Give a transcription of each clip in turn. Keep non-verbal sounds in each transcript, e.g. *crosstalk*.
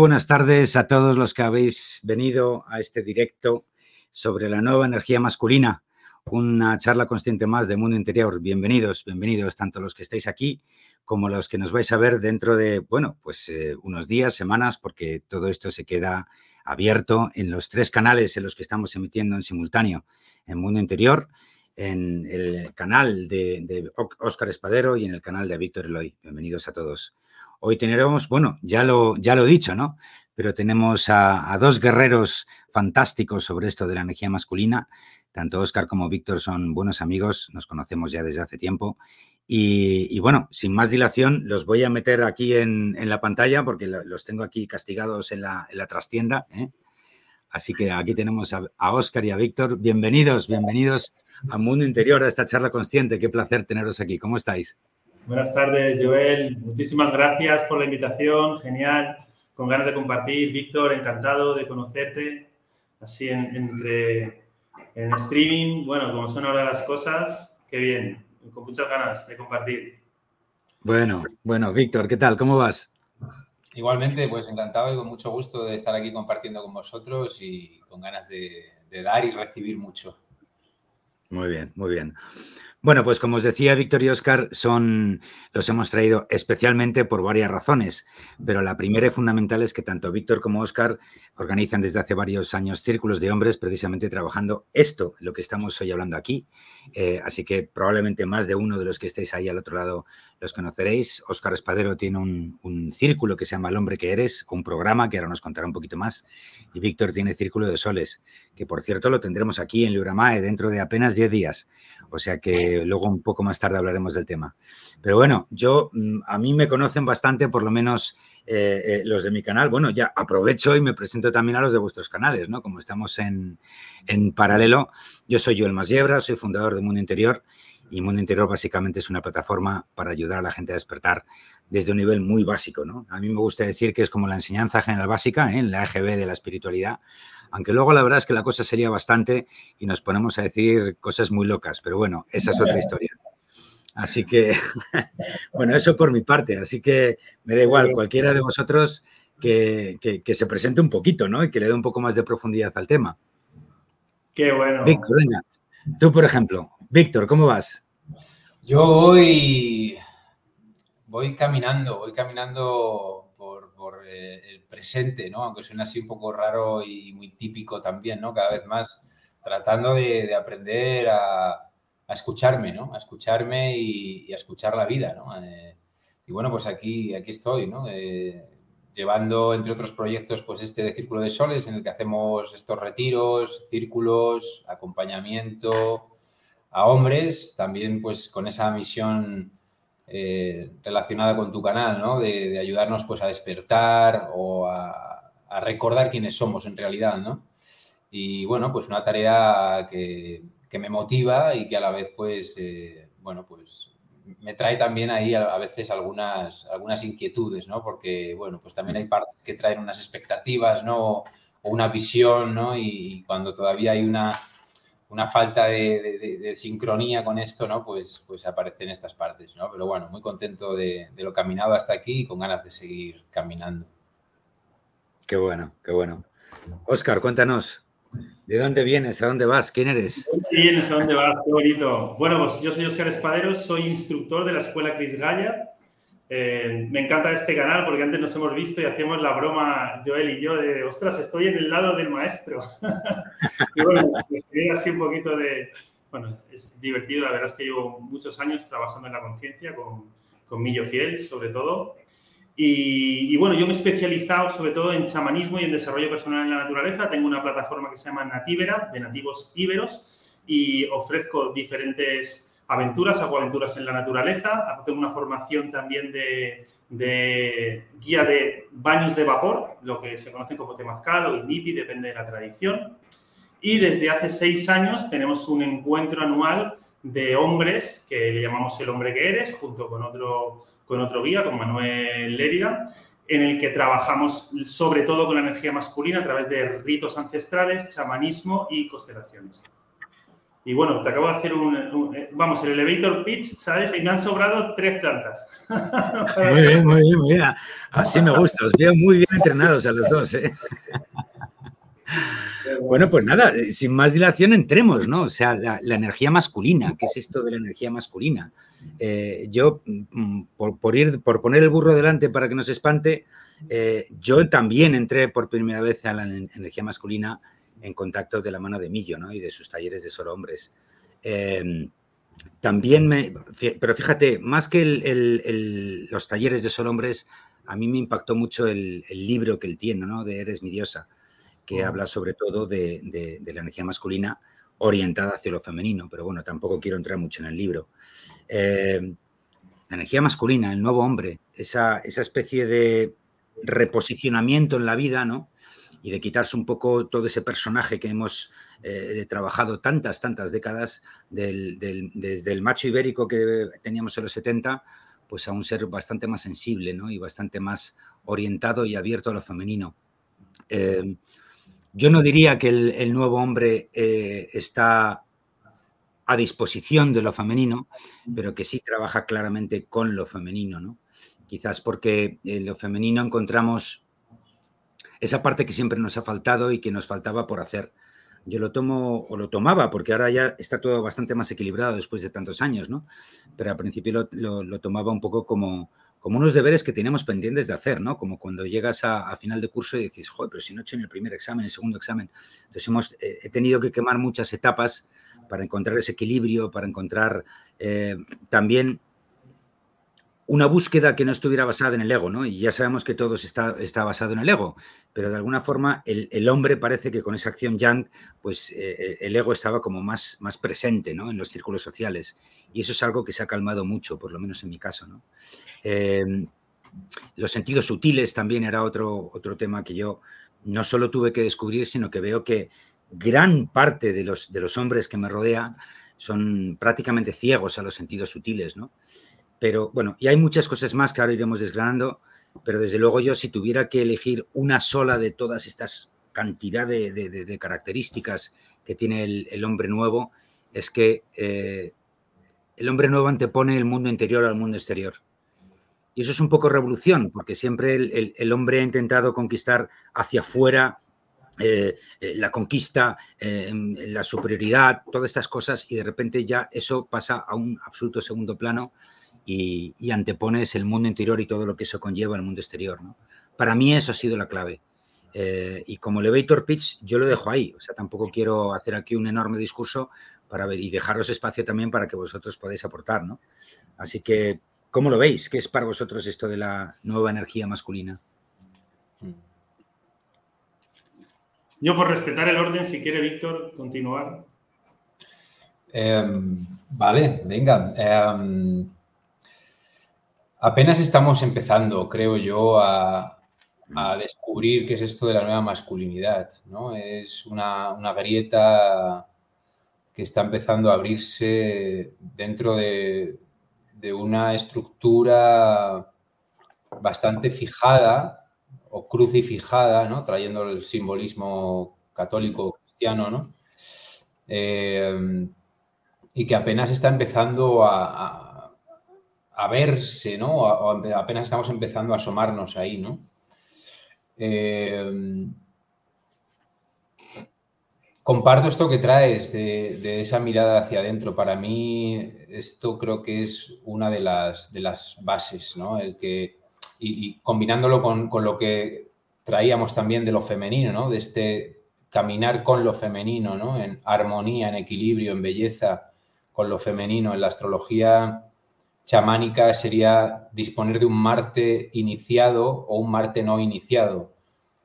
Buenas tardes a todos los que habéis venido a este directo sobre la nueva energía masculina, una charla consciente más de Mundo Interior. Bienvenidos, bienvenidos tanto los que estáis aquí como los que nos vais a ver dentro de, bueno, pues eh, unos días, semanas, porque todo esto se queda abierto en los tres canales en los que estamos emitiendo en simultáneo, en Mundo Interior, en el canal de, de Óscar Espadero y en el canal de Víctor Eloy. Bienvenidos a todos. Hoy tenemos, bueno, ya lo, ya lo he dicho, ¿no? Pero tenemos a, dos guerreros fantásticos sobre esto de la energía masculina. Tanto Oscar como Víctor son buenos amigos, nos conocemos ya desde hace tiempo. Y, bueno, sin más dilación, los voy a meter aquí en, la pantalla porque los tengo aquí castigados en la, trastienda. ¿eh? Así que aquí tenemos a, a Oscar y a Víctor. Bienvenidos, bienvenidos a Mundo Interior, a esta charla consciente. Qué placer teneros aquí. ¿Cómo estáis? Buenas tardes, Joel. Muchísimas gracias por la invitación. Genial. Con ganas de compartir. Víctor, encantado de conocerte. Así en, entre, en streaming. Bueno, como son ahora las cosas, qué bien. Con muchas ganas de compartir. Bueno, bueno, Víctor, ¿qué tal? ¿Cómo vas? Igualmente, pues encantado y con mucho gusto de estar aquí compartiendo con vosotros y con ganas de dar y recibir mucho. Muy bien, muy bien. Bueno, pues como os decía Víctor y Oscar, son, los hemos traído especialmente por varias razones, pero la primera y fundamental es que tanto Víctor como Oscar organizan desde hace varios años círculos de hombres precisamente trabajando esto, lo que estamos hoy hablando aquí. Eh, así que probablemente más de uno de los que estéis ahí al otro lado los conoceréis. Óscar Espadero tiene un, círculo que se llama El hombre que eres, un programa que ahora nos contará un poquito más. Y Víctor tiene Círculo de Soles, que por cierto lo tendremos aquí en Liuramae dentro de apenas 10 días. O sea que luego un poco más tarde hablaremos del tema. Pero bueno, yo, mm, a mí me conocen bastante, por lo menos eh, eh, los de mi canal. Bueno, ya aprovecho y me presento también a los de vuestros canales, ¿no? Como estamos en, en paralelo, yo soy Joel Masiebra, soy fundador de Mundo Interior y Mundo Interior básicamente es una plataforma para ayudar a la gente a despertar desde un nivel muy básico. ¿no? A mí me gusta decir que es como la enseñanza general básica, ¿eh? en la EGB de la espiritualidad, aunque luego la verdad es que la cosa sería bastante y nos ponemos a decir cosas muy locas, pero bueno, esa es otra historia. Así que, *laughs* bueno, eso por mi parte, así que me da igual, cualquiera de vosotros que, que, se presente un poquito, ¿no? Y que le dé un poco más de profundidad al tema. Qué bueno. Víctor, venga, tú por ejemplo, Víctor, ¿cómo vas? Yo voy, voy caminando, voy caminando por, eh, el presente, ¿no? Aunque suene así un poco raro y muy típico también, ¿no? Cada vez más tratando de, aprender a, escucharme, ¿no? A escucharme y, a escuchar la vida, ¿no? Eh, y bueno, pues aquí, aquí estoy, ¿no? Eh, llevando, entre otros proyectos, pues este de Círculo de Soles, en el que hacemos estos retiros, círculos, acompañamiento, a hombres, también pues con esa misión eh, relacionada con tu canal, ¿no? De, ayudarnos pues a despertar o a, recordar quiénes somos en realidad, ¿no? Y bueno, pues una tarea que, me motiva y que a la vez pues, eh, bueno, pues me trae también ahí a, veces algunas, algunas inquietudes, ¿no? Porque, bueno, pues también hay partes que traen unas expectativas, ¿no? O, una visión, ¿no? y cuando todavía hay una una falta de, sincronía con esto, ¿no? Pues, pues aparece en estas partes, ¿no? Pero bueno, muy contento de, lo caminado hasta aquí y con ganas de seguir caminando. Qué bueno, qué bueno. Oscar, cuéntanos, ¿de dónde vienes? ¿A dónde vas? ¿Quién eres? ¿De dónde vienes? ¿A dónde vas? Qué bonito. Bueno, pues yo soy Oscar Espadero, soy instructor de la Escuela Cris Gaya eh, me encanta este canal porque antes nos hemos visto y hacíamos la broma, Joel y yo, de, ostras, estoy en el lado del maestro. *laughs* y bueno, pues es divertido, la verdad es que llevo muchos años trabajando en la conciencia con, con Millo Fiel, sobre todo. Y, y, bueno, yo me he especializado sobre todo en chamanismo y en desarrollo personal en la naturaleza. Tengo una plataforma que se llama Natívera, de nativos íberos, y ofrezco diferentes aventuras, hago aventuras en la naturaleza, tengo una formación también de, guía de baños de vapor, lo que se conocen como temazcal o inipi, depende de la tradición. Y desde hace seis años tenemos un encuentro anual de hombres que le llamamos El hombre que eres, junto con otro, con otro guía, con Manuel Lérida, en el que trabajamos sobre todo con la energía masculina a través de ritos ancestrales, chamanismo y constelaciones. Y bueno, te acabo de hacer un, eh, vamos, el elevator pitch, ¿sabes? Y me han sobrado tres plantas. muy bien, muy bien, muy bien. Así me gusta, os veo muy bien entrenados a los dos, ¿eh? Bueno, pues nada, eh, sin más dilación entremos, ¿no? O sea, la, energía masculina, ¿qué es esto de la energía masculina? Eh, yo, mm, por, ir, por poner el burro delante para que no se espante, yo también entré por primera vez a la energía masculina en contacto de la mano de Millo ¿no? y de sus talleres de solo hombres. Em, también me, pero fíjate, más que los talleres de solo hombres, a mí me impactó mucho el, libro que él tiene, ¿no? De Eres mi diosa, que habla sobre todo de, la energía masculina orientada hacia lo femenino, pero bueno, tampoco quiero entrar mucho en el libro. Em, la energía masculina, el nuevo hombre, esa, esa especie de reposicionamiento en la vida, ¿no? Y de quitarse un poco todo ese personaje que hemos eh, trabajado tantas, tantas décadas, desde el macho ibérico que teníamos en los 70, pues a un ser bastante más sensible ¿no? y bastante más orientado y abierto a lo femenino. Eh, yo no diría que el, nuevo hombre eh, está a disposición de lo femenino, pero que sí trabaja claramente con lo femenino, ¿no? Quizás porque en lo femenino encontramos esa parte que siempre nos ha faltado y que nos faltaba por hacer. Yo lo tomo o lo tomaba, porque ahora ya está todo bastante más equilibrado después de tantos años, ¿no? Pero al principio lo, tomaba un poco como, como unos deberes que teníamos pendientes de hacer, ¿no? Como cuando llegas a, final de curso y dices, joder, pero si no he hecho en el primer examen, el segundo examen. Entonces hemos, eh, he tenido que quemar muchas etapas para encontrar ese equilibrio, para encontrar eh, también una búsqueda que no estuviera basada en el ego, ¿no? Y ya sabemos que todo está, está basado en el ego, pero de alguna forma el, hombre parece que con esa acción yang, pues eh, eh, el ego estaba como más, más presente, ¿no? En los círculos sociales. Y eso es algo que se ha calmado mucho, por lo menos en mi caso, ¿no? Em, los sentidos sutiles también era otro, otro tema que yo no solo tuve que descubrir, sino que veo que gran parte de los, de los hombres que me rodean son prácticamente ciegos a los sentidos sutiles, ¿no? Pero bueno, y hay muchas cosas más que ahora iremos desgranando, pero desde luego yo si tuviera que elegir una sola de todas estas cantidad de, características que tiene el, hombre nuevo, es que eh, el hombre nuevo antepone el mundo interior al mundo exterior. Y eso es un poco revolución, porque siempre el, hombre ha intentado conquistar hacia afuera eh, eh, la conquista, la superioridad, todas estas cosas, y de repente ya eso pasa a un absoluto segundo plano y, antepones el mundo interior y todo lo que eso conlleva al mundo exterior. ¿no? Para mí eso ha sido la clave. Eh, y como elevator pitch, yo lo dejo ahí. O sea, tampoco quiero hacer aquí un enorme discurso para ver y dejaros espacio también para que vosotros podáis aportar, ¿no? Así que, ¿cómo lo veis? ¿Qué es para vosotros esto de la nueva energía masculina? Yo, por respetar el orden, si quiere Víctor continuar. Em, vale, venga. Em, Apenas estamos empezando, creo yo, a, descubrir qué es esto de la nueva masculinidad. ¿no? Es una, grieta que está empezando a abrirse dentro de, una estructura bastante fijada o crucifijada, ¿no? trayendo el simbolismo católico cristiano, ¿no? Eh, y que apenas está empezando a a verse, ¿no? apenas estamos empezando a asomarnos ahí, ¿no? Eh, comparto esto que traes de, esa mirada hacia adentro. Para mí, esto creo que es una de las, de las bases, ¿no? El que, y, combinándolo con, con, lo que traíamos también de lo femenino, ¿no? De este caminar con lo femenino, ¿no? En armonía, en equilibrio, en belleza con lo femenino. En la astrología chamánica sería disponer de un Marte iniciado o un Marte no iniciado,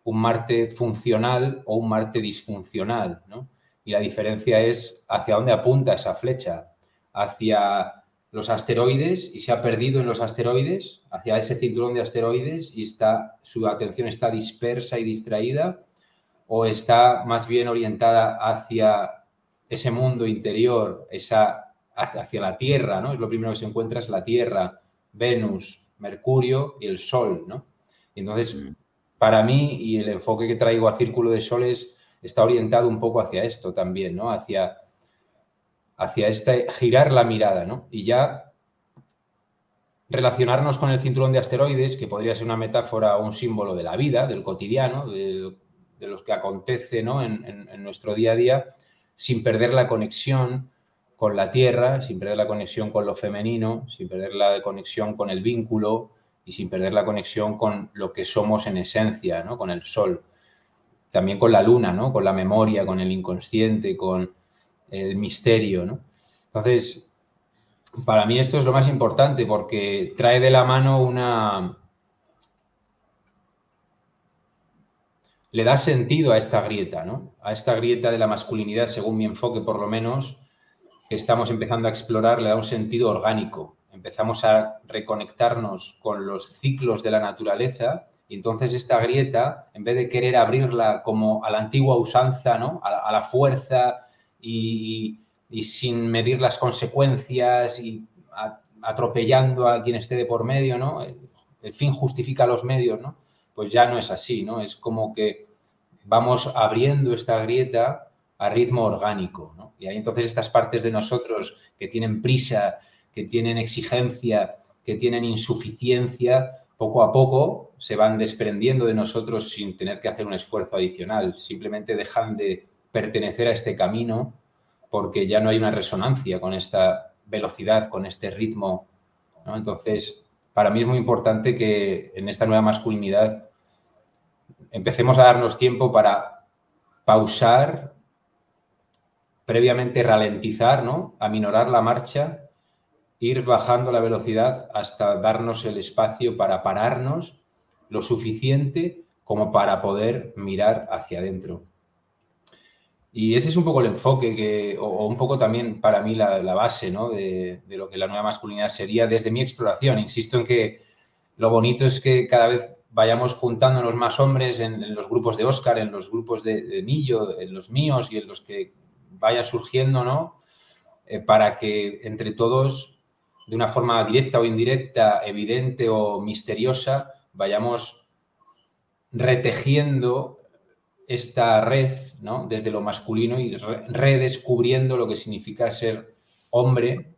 un Marte funcional o un Marte disfuncional, ¿no? Y la diferencia es hacia dónde apunta esa flecha, hacia los asteroides y se ha perdido en los asteroides, hacia ese cinturón de asteroides y está, su atención está dispersa y distraída, o está más bien orientada hacia ese mundo interior, esa hacia la Tierra, ¿no? Es lo primero que se encuentra es la Tierra, Venus, Mercurio y el Sol, ¿no? Y entonces, mm. para mí, y el enfoque que traigo a Círculo de Soles está orientado un poco hacia esto también, ¿no? Hacia hacia este girar la mirada, ¿no? Y ya relacionarnos con el cinturón de asteroides, que podría ser una metáfora o un símbolo de la vida, del cotidiano, de, los que acontece ¿no? en, nuestro día a día, sin perder la conexión con la tierra, sin perder la conexión con lo femenino, sin perder la conexión con el vínculo y sin perder la conexión con lo que somos en esencia, ¿no? con el sol. También con la luna, ¿no? con la memoria, con el inconsciente, con el misterio. ¿no? Entonces, para mí esto es lo más importante porque trae de la mano una... Le da sentido a esta grieta, ¿no? A esta grieta de la masculinidad, según mi enfoque por lo menos, que estamos empezando a explorar, le da un sentido orgánico. Empezamos a reconectarnos con los ciclos de la naturaleza y entonces esta grieta, en vez de querer abrirla como a la antigua usanza, ¿no? A, la fuerza y sin medir las consecuencias y atropellando a quien esté de por medio, ¿no? El, fin justifica los medios, ¿no? Pues ya no es así, ¿no? Es como que vamos abriendo esta grieta a ritmo orgánico. Y hay entonces estas partes de nosotros que tienen prisa, que tienen exigencia, que tienen insuficiencia, poco a poco se van desprendiendo de nosotros sin tener que hacer un esfuerzo adicional, simplemente dejan de pertenecer a este camino porque ya no hay una resonancia con esta velocidad, con este ritmo. Entonces, para mí es muy importante que en esta nueva masculinidad empecemos a darnos tiempo para pausar, previamente ralentizar, ¿no? aminorar la marcha, ir bajando la velocidad hasta darnos el espacio para pararnos lo suficiente como para poder mirar hacia adentro. Y ese es un poco el enfoque, que, o, un poco también para mí la, base ¿no? de, lo que la nueva masculinidad sería desde mi exploración. Insisto en que lo bonito es que cada vez vayamos juntándonos más hombres en, los grupos de Oscar, en los grupos de, de, en los míos y en los que vayan surgiendo, ¿no? Eh, para que entre todos, de una forma directa o indirecta, evidente o misteriosa, vayamos retejiendo esta red, ¿no? Desde lo masculino y redescubriendo lo que significa ser hombre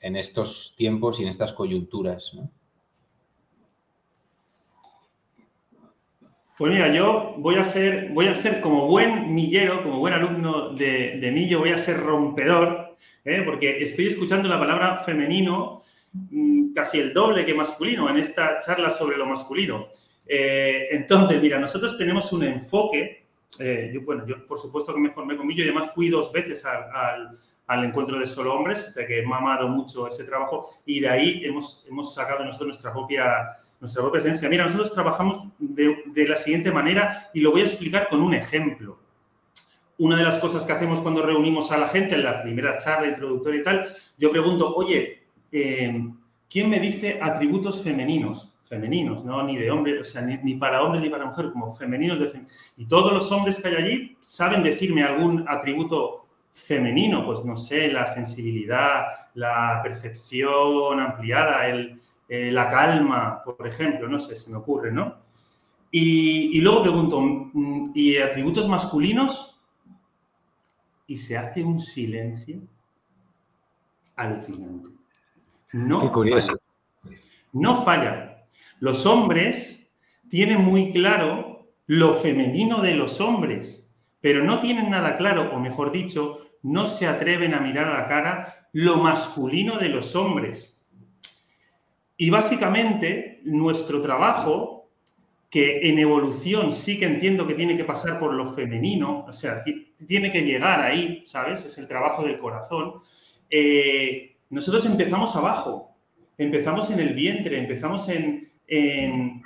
en estos tiempos y en estas coyunturas, Pues mira, yo voy a ser, voy a ser como buen millero, como buen alumno de, Millo, voy a ser rompedor, ¿eh? porque estoy escuchando la palabra femenino mm, casi el doble que masculino en esta charla sobre lo masculino. Eh, entonces, mira, nosotros tenemos un enfoque eh, yo, bueno, yo por supuesto que me formé con Millo y además fui dos veces al, al, encuentro de solo hombres, o sea que he mamado mucho ese trabajo y de ahí hemos, hemos sacado nosotros nuestra propia, nuestra propia esencia. Mira, nosotros trabajamos de, de la siguiente manera y lo voy a explicar con un ejemplo. Una de las cosas que hacemos cuando reunimos a la gente en la primera charla introductoria y tal, yo pregunto, oye, eh, ¿quién me dice atributos femeninos? femeninos, no ni de hombre, o sea, ni, para hombres ni para mujeres, como femeninos. De y todos los hombres que hay allí saben decirme algún atributo femenino, pues no sé, la sensibilidad, la percepción ampliada, el, eh, la calma, por ejemplo, no sé, se me ocurre, ¿no? Y, y luego pregunto, mm, ¿y atributos masculinos? Y se hace un silencio alucinante. No Qué curioso. No falla. Los hombres tienen muy claro lo femenino de los hombres, pero no tienen nada claro, o mejor dicho, no se atreven a mirar a la cara lo masculino de los hombres. Y básicamente nuestro trabajo, que en evolución sí que entiendo que tiene que pasar por lo femenino, o sea, tiene que llegar ahí, ¿sabes? Es el trabajo del corazón. Eh, nosotros empezamos abajo, empezamos en el vientre, empezamos en, en,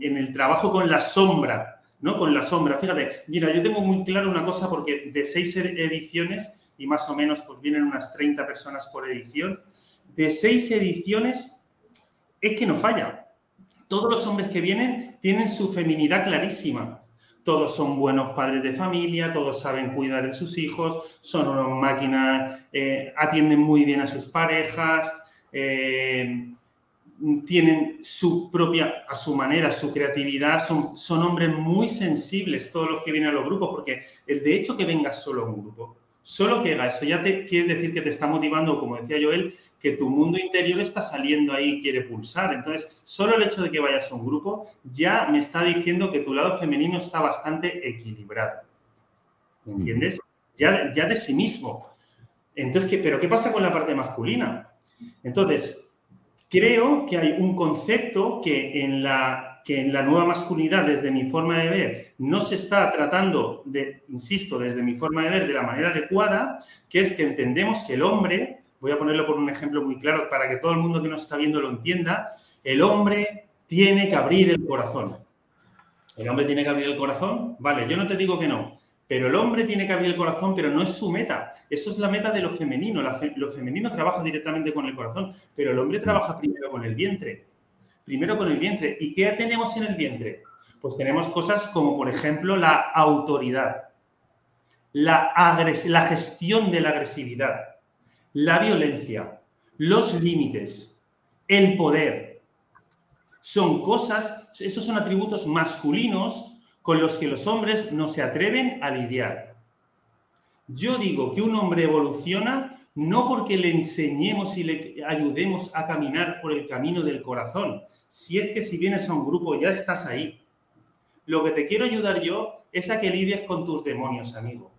el trabajo con la sombra, ¿no? Con la sombra. Fíjate, mira, yo tengo muy claro una cosa porque de seis ediciones, y más o menos pues vienen unas 30 personas por edición, de seis ediciones es que no falla. Todos los hombres que vienen tienen su feminidad clarísima. Todos son buenos padres de familia, todos saben cuidar de sus hijos, son unas máquinas, eh, atienden muy bien a sus parejas, eh, tienen su propia, a su manera, su creatividad, son, son hombres muy sensibles todos los que vienen a los grupos, porque el de hecho que vengas solo un grupo Solo que eso ya te quieres decir que te está motivando, como decía Joel, que tu mundo interior está saliendo ahí y quiere pulsar. Entonces, solo el hecho de que vayas a un grupo ya me está diciendo que tu lado femenino está bastante equilibrado. ¿Me entiendes? Ya, ya de sí mismo. Entonces, ¿qué, ¿pero qué pasa con la parte masculina? Entonces, creo que hay un concepto que en la que en la nueva masculinidad, desde mi forma de ver, no se está tratando de, insisto, desde mi forma de ver, de la manera adecuada, que es que entendemos que el hombre, voy a ponerlo por un ejemplo muy claro para que todo el mundo que nos está viendo lo entienda, el hombre tiene que abrir el corazón. ¿El hombre tiene que abrir el corazón? Vale, yo no te digo que no, pero el hombre tiene que abrir el corazón, pero no es su meta. Eso es la meta de lo femenino. lo femenino trabaja directamente con el corazón, pero el hombre trabaja primero con el vientre primero con el vientre. ¿Y qué tenemos en el vientre? Pues tenemos cosas como, por ejemplo, la autoridad, la, la gestión de la agresividad, la violencia, los límites, el poder. Son cosas, esos son atributos masculinos con los que los hombres no se atreven a lidiar. Yo digo que un hombre evoluciona no porque le enseñemos y le ayudemos a caminar por el camino del corazón. Si es que si vienes a un grupo ya estás ahí. Lo que te quiero ayudar yo es a que lidies con tus demonios, amigo.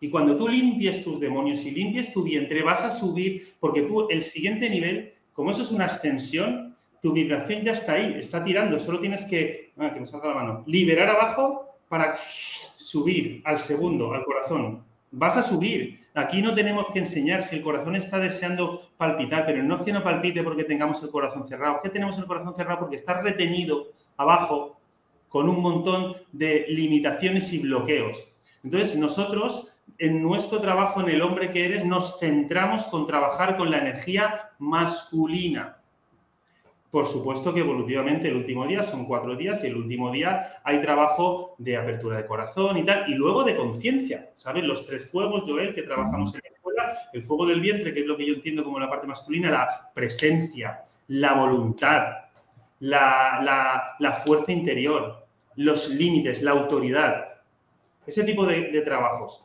Y cuando tú limpies tus demonios y limpies tu vientre, vas a subir, porque tú, el siguiente nivel, como eso es una ascensión, tu vibración ya está ahí, está tirando. Solo tienes que, ah, salga la mano, liberar abajo para subir al segundo, al corazón vas a subir. Aquí no tenemos que enseñar si el corazón está deseando palpitar, pero no es que no palpite porque tengamos el corazón cerrado, que tenemos el corazón cerrado porque está retenido abajo con un montón de limitaciones y bloqueos. Entonces, nosotros, en nuestro trabajo, en el hombre que eres, nos centramos con trabajar con la energía masculina. Por supuesto que evolutivamente el último día son cuatro días y el último día hay trabajo de apertura de corazón y tal, y luego de conciencia, ¿sabes? Los tres fuegos, Joel, que trabajamos en la escuela, el fuego del vientre, que es lo que yo entiendo como la parte masculina, la presencia, la voluntad, la, fuerza interior, los límites, la autoridad, ese tipo de trabajos.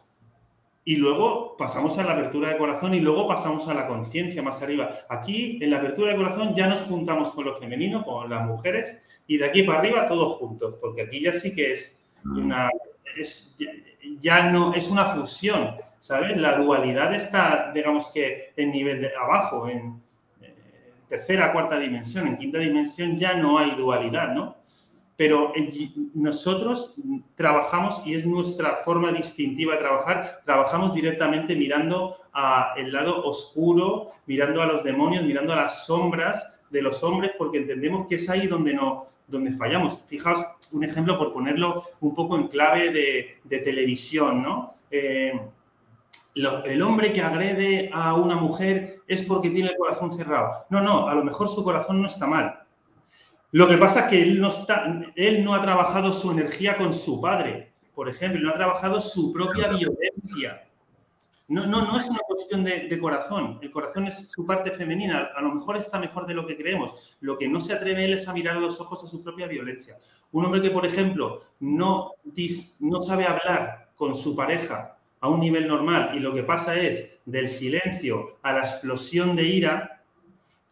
Y luego pasamos a la apertura de corazón y luego pasamos a la conciencia más arriba. Aquí, en la apertura de corazón, ya nos juntamos con lo femenino, con las mujeres, y de aquí para arriba todos juntos, porque aquí ya sí que es una. Es, ya, no es una fusión, ¿sabes? La dualidad está, digamos que, en nivel de abajo, en eh, tercera, cuarta dimensión. En quinta dimensión ya no hay dualidad, ¿no? Pero nosotros trabajamos, y es nuestra forma distintiva de trabajar, trabajamos directamente mirando al lado oscuro, mirando a los demonios, mirando a las sombras de los hombres, porque entendemos que es ahí donde, no, donde fallamos. Fijaos un ejemplo por ponerlo un poco en clave de, televisión, ¿no? Eh, el hombre que agrede a una mujer es porque tiene el corazón cerrado. No, no, a lo mejor su corazón no está mal, lo que pasa es que él no, está, él no ha trabajado su energía con su padre, por ejemplo, no ha trabajado su propia violencia. No, no, no es una cuestión de, corazón. El corazón es su parte femenina. A lo mejor está mejor de lo que creemos. Lo que no se atreve él es a mirar a los ojos a su propia violencia. Un hombre que, por ejemplo, no, no sabe hablar con su pareja a un nivel normal y lo que pasa es del silencio a la explosión de ira,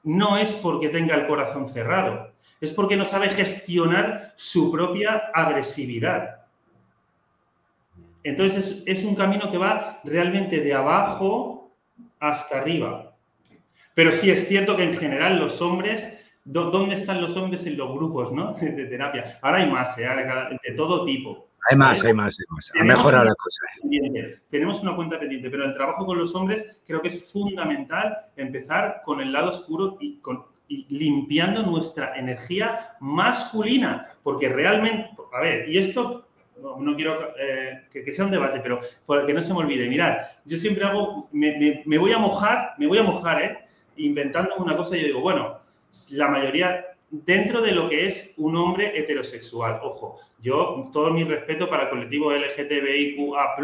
no es porque tenga el corazón cerrado, es porque no sabe gestionar su propia agresividad. Entonces es, un camino que va realmente de abajo hasta arriba. Pero sí es cierto que en general los hombres, ¿dónde están los hombres en los grupos *laughs* de, terapia? Ahora hay más, ¿eh? de todo tipo. Hay más, hay más, hay más. Ha mejorado la cosa. Tenemos una cuenta pendiente, pero el trabajo con los hombres creo que es fundamental empezar con el lado oscuro y, con, limpiando nuestra energía masculina, porque realmente, a ver, y esto no, quiero eh, que, sea un debate, pero para que no se me olvide, mirad, yo siempre hago, me, me voy a mojar, me voy a mojar, ¿eh? Inventando una cosa y yo digo, bueno, la mayoría, dentro de lo que es un hombre heterosexual. Ojo, yo todo mi respeto para el colectivo LGTBIQA,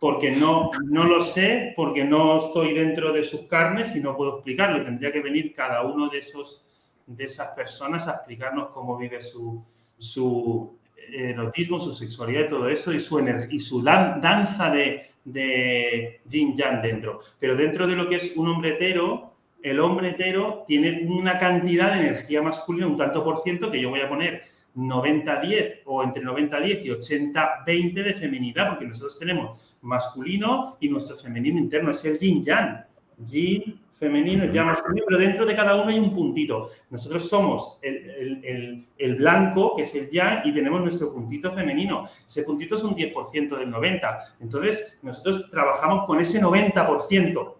porque no, no lo sé, porque no estoy dentro de sus carnes y no puedo explicarlo. Tendría que venir cada uno de, esos, de esas personas a explicarnos cómo vive su, su erotismo, su sexualidad y todo eso, y su, y su danza de, de yin yang dentro. Pero dentro de lo que es un hombre hetero, el hombre hetero tiene una cantidad de energía masculina, un tanto por ciento, que yo voy a poner 90-10 o entre 90-10 y 80-20 de feminidad, porque nosotros tenemos masculino y nuestro femenino interno es el yin yang. Yin femenino, ya masculino, pero dentro de cada uno hay un puntito. Nosotros somos el, el, blanco, que es el yang, y tenemos nuestro puntito femenino. Ese puntito es un 10% del 90%. Entonces, nosotros trabajamos con ese 90%.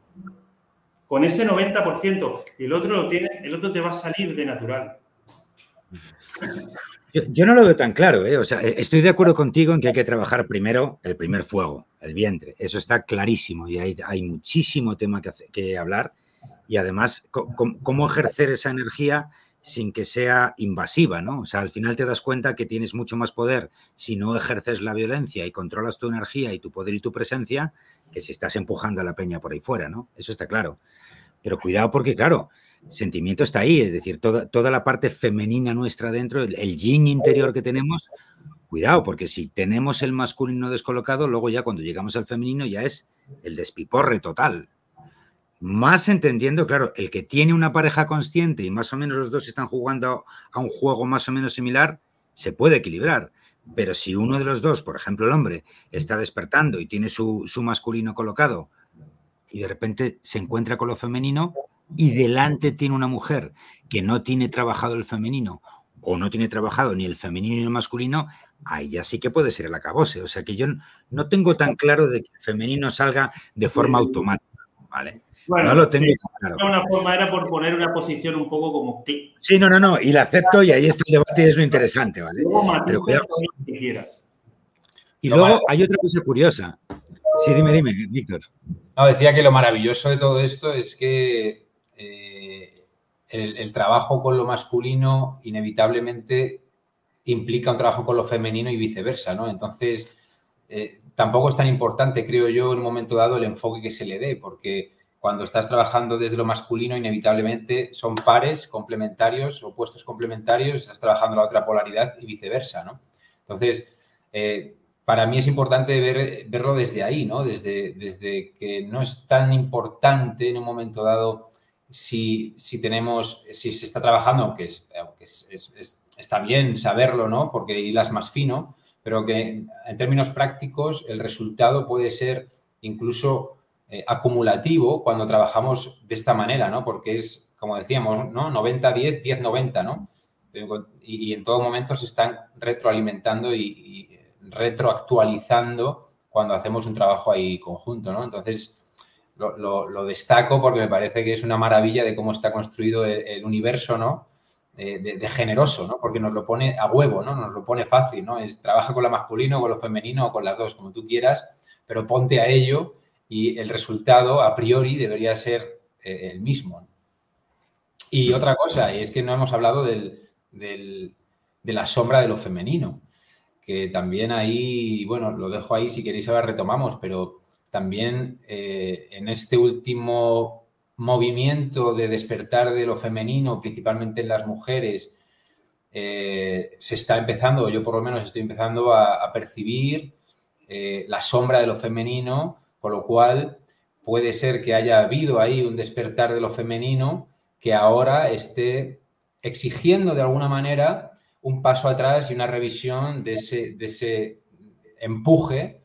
Con ese 90%. Y el otro lo tiene, el otro te va a salir de natural. Yo, no lo veo tan claro, ¿eh? O sea, e, estoy de acuerdo contigo en que hay que trabajar primero el primer fuego, el vientre. Eso está clarísimo y hay, hay muchísimo tema que, que hablar y además cómo ejercer esa energía sin que sea invasiva, ¿no? O sea, al final te das cuenta que tienes mucho más poder si no ejerces la violencia y controlas tu energía y tu poder y tu presencia que si estás empujando a la peña por ahí fuera, ¿no? Eso está claro. Pero cuidado porque, claro, sentimiento está ahí, es decir, toda, toda la parte femenina nuestra dentro, el, el yin interior que tenemos, cuidado, porque si tenemos el masculino descolocado, luego ya cuando llegamos al femenino ya es el despiporre total, más entendiendo, claro, el que tiene una pareja consciente y más o menos los dos están jugando a un juego más o menos similar, se puede equilibrar. Pero si uno de los dos, por ejemplo el hombre, está despertando y tiene su, masculino colocado y de repente se encuentra con lo femenino y delante tiene una mujer que no tiene trabajado el femenino o no tiene trabajado ni el femenino ni el masculino, ahí ya sí que puede ser el acabose. O sea que yo no tengo tan claro de que el femenino salga de forma automática. ¿vale? Bueno, no lo tengo claro. Una forma era por poner una posición un poco como Sí, no, no, no, y la acepto y ahí está el debate y es lo interesante, ¿vale? Pero Y luego hay otra cosa curiosa. Sí, dime, dime, Víctor. No, decía que lo maravilloso de todo esto es que eh, el, trabajo con lo masculino inevitablemente implica un trabajo con lo femenino y viceversa, ¿no? Entonces, eh, tampoco es tan importante, creo yo, en un momento dado el enfoque que se le dé, porque cuando estás trabajando desde lo masculino, inevitablemente son pares complementarios, opuestos complementarios, estás trabajando la otra polaridad y viceversa, ¿no? Entonces, eh, para mí es importante ver, verlo desde ahí, ¿no? Desde, desde que no es tan importante en un momento dado si, si tenemos, si se está trabajando, aunque, es, aunque está bien saberlo, ¿no? Porque hilas más fino, pero que en términos prácticos el resultado puede ser incluso eh, acumulativo cuando trabajamos de esta manera, ¿no? Porque es, como decíamos, ¿no? 90-10, 10-90, ¿no? Y, en todo momento se están retroalimentando y, retroactualizando cuando hacemos un trabajo ahí conjunto, ¿no? Entonces, lo, destaco porque me parece que es una maravilla de cómo está construido el, universo, ¿no? De, generoso, ¿no? Porque nos lo pone a huevo, ¿no? Nos lo pone fácil, ¿no? Es trabaja con la masculino, con lo femenino o con las dos, como tú quieras, pero ponte a ello y el resultado a priori debería ser eh, el mismo. Y otra cosa, y es que no hemos hablado del, de la sombra de lo femenino, que también ahí, bueno, lo dejo ahí, si queréis ahora retomamos, pero también eh, en este último movimiento de despertar de lo femenino, principalmente en las mujeres, eh, se está empezando, yo por lo menos estoy empezando a, percibir la sombra de lo femenino con lo cual, puede ser que haya habido ahí un despertar de lo femenino que ahora esté exigiendo de alguna manera un paso atrás y una revisión de ese, empuje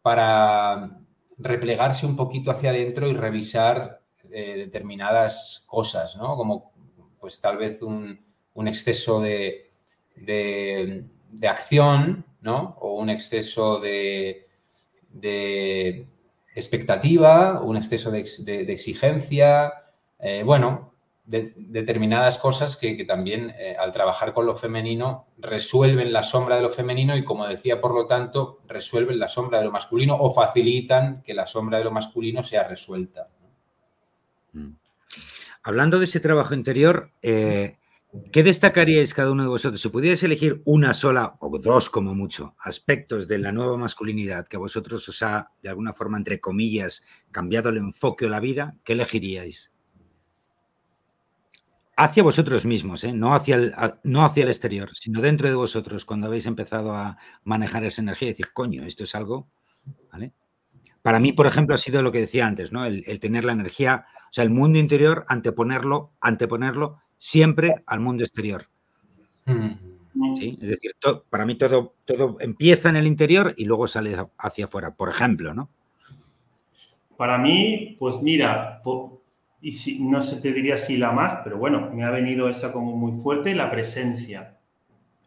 para replegarse un poquito hacia adentro y revisar eh, determinadas cosas, ¿no? Como pues tal vez un, exceso de, acción, ¿no? O un exceso de, expectativa, un exceso de, exigencia, eh, bueno, determinadas cosas que, también eh, al trabajar con lo femenino resuelven la sombra de lo femenino y como decía, por lo tanto, resuelven la sombra de lo masculino o facilitan que la sombra de lo masculino sea resuelta. Mm. Hablando de ese trabajo interior, eh, ¿Qué destacaríais cada uno de vosotros? Si pudierais elegir una sola o dos como mucho aspectos de la nueva masculinidad que a vosotros os ha, de alguna forma, entre comillas, cambiado el enfoque o la vida, ¿qué elegiríais? hacia vosotros mismos, ¿eh? no, hacia el, no hacia el exterior, sino dentro de vosotros, cuando habéis empezado a manejar esa energía y decir, coño, esto es algo, ¿vale? Para mí, por ejemplo, ha sido lo que decía antes, ¿no? El, tener la energía, o sea, el mundo interior, anteponerlo, anteponerlo siempre al mundo exterior. Mm. ¿Sí? Es decir, para mí todo, todo empieza en el interior y luego sale hacia afuera, por ejemplo, ¿no? Para mí, pues mira, y si, no se te diría si la más, pero bueno, me ha venido esa como muy fuerte, la presencia.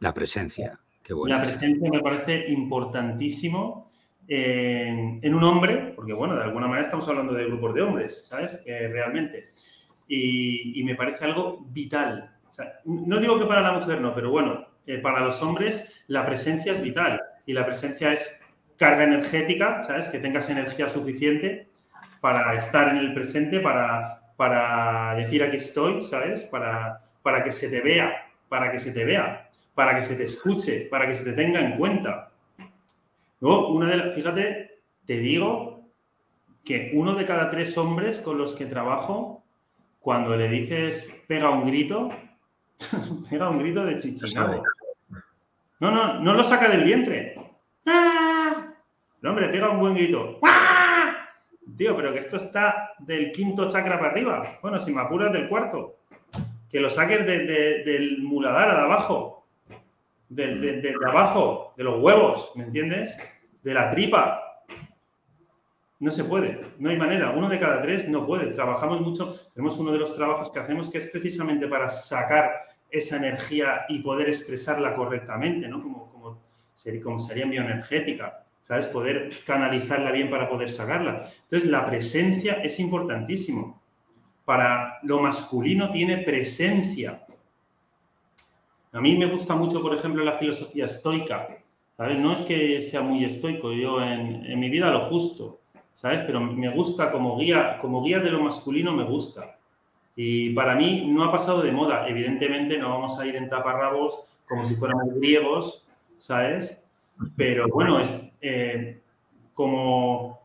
La presencia, qué bueno. La presencia me parece importantísimo en, un hombre, porque bueno, de alguna manera estamos hablando de grupos de hombres, ¿sabes? realmente. Y, me parece algo vital. no digo que para la mujer no, pero bueno, eh, para los hombres la presencia es vital y la presencia es carga energética, ¿sabes? Que tengas energía suficiente para estar en el presente, para, para decir aquí estoy, ¿sabes? Para, para que se te vea, para que se te vea, para que se te escuche, para que se te tenga en cuenta una de fíjate, te digo que uno de cada tres hombres con los que trabajo, cuando le dices pega un grito, *laughs* pega un grito de chichinabo. No, no, no lo saca del vientre. ¡Ah! No, hombre, pega un buen grito. ¡Ah! Tío, pero que esto está del quinto chakra para arriba. Bueno, si me apuras del cuarto. Que lo saques del muladar de abajo. de, abajo, de los huevos, ¿me entiendes? de la tripa. No se puede, no hay manera. Uno de cada tres no puede. Trabajamos mucho, tenemos uno de los trabajos que hacemos que es precisamente para sacar esa energía y poder expresarla correctamente, ¿no? Como, como, sería bioenergética, ¿sabes? Poder canalizarla bien para poder sacarla. Entonces, la presencia es importantísimo. Para lo masculino tiene presencia. A mí me gusta mucho, por ejemplo, la filosofía estoica, no es que sea muy estoico, yo en, mi vida lo justo, ¿sabes? Pero me gusta como guía, como guía de lo masculino me gusta. Y para mí no ha pasado de moda. Evidentemente no vamos a ir en taparrabos como si fuéramos griegos, ¿sabes? Pero bueno, es eh, como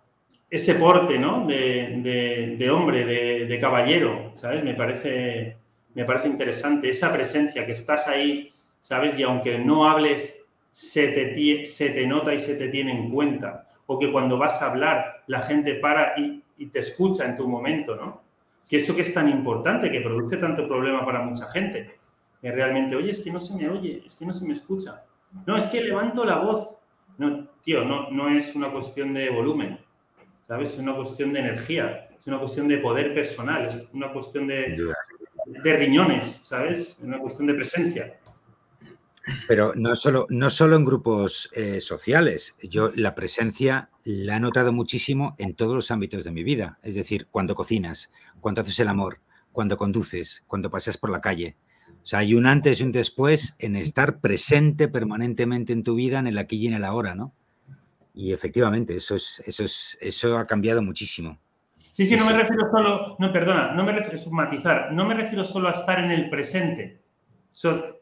ese porte, ¿no? De, hombre, de, caballero, ¿sabes? Me parece, me parece interesante. Esa presencia que estás ahí, ¿sabes? Y aunque no hables se te nota y se te tiene en cuenta. O que cuando vas a hablar, la gente para y, te escucha en tu momento, ¿no? Que eso que es tan importante, que produce tanto problema para mucha gente. Que realmente, oye, es que no se me oye, es que no se me escucha. No, es que levanto la voz. No, tío, no, no es una cuestión de volumen, ¿sabes? Es una cuestión de energía, es una cuestión de poder personal, es una cuestión de, de riñones, ¿sabes? Es una cuestión de presencia. Pero no solo, no solo en grupos eh, sociales. Yo la presencia la he notado muchísimo en todos los ámbitos de mi vida. Es decir, cuando cocinas, cuando haces el amor, cuando conduces, cuando pasas por la calle. O sea, hay un antes y un después en estar presente permanentemente en tu vida, en el aquí y en el ahora, ¿no? Y efectivamente, eso, es, eso, es, eso ha cambiado muchísimo. Sí, sí, no me refiero solo, no, perdona, no me refiero, es matizar, no me refiero solo a estar en el presente,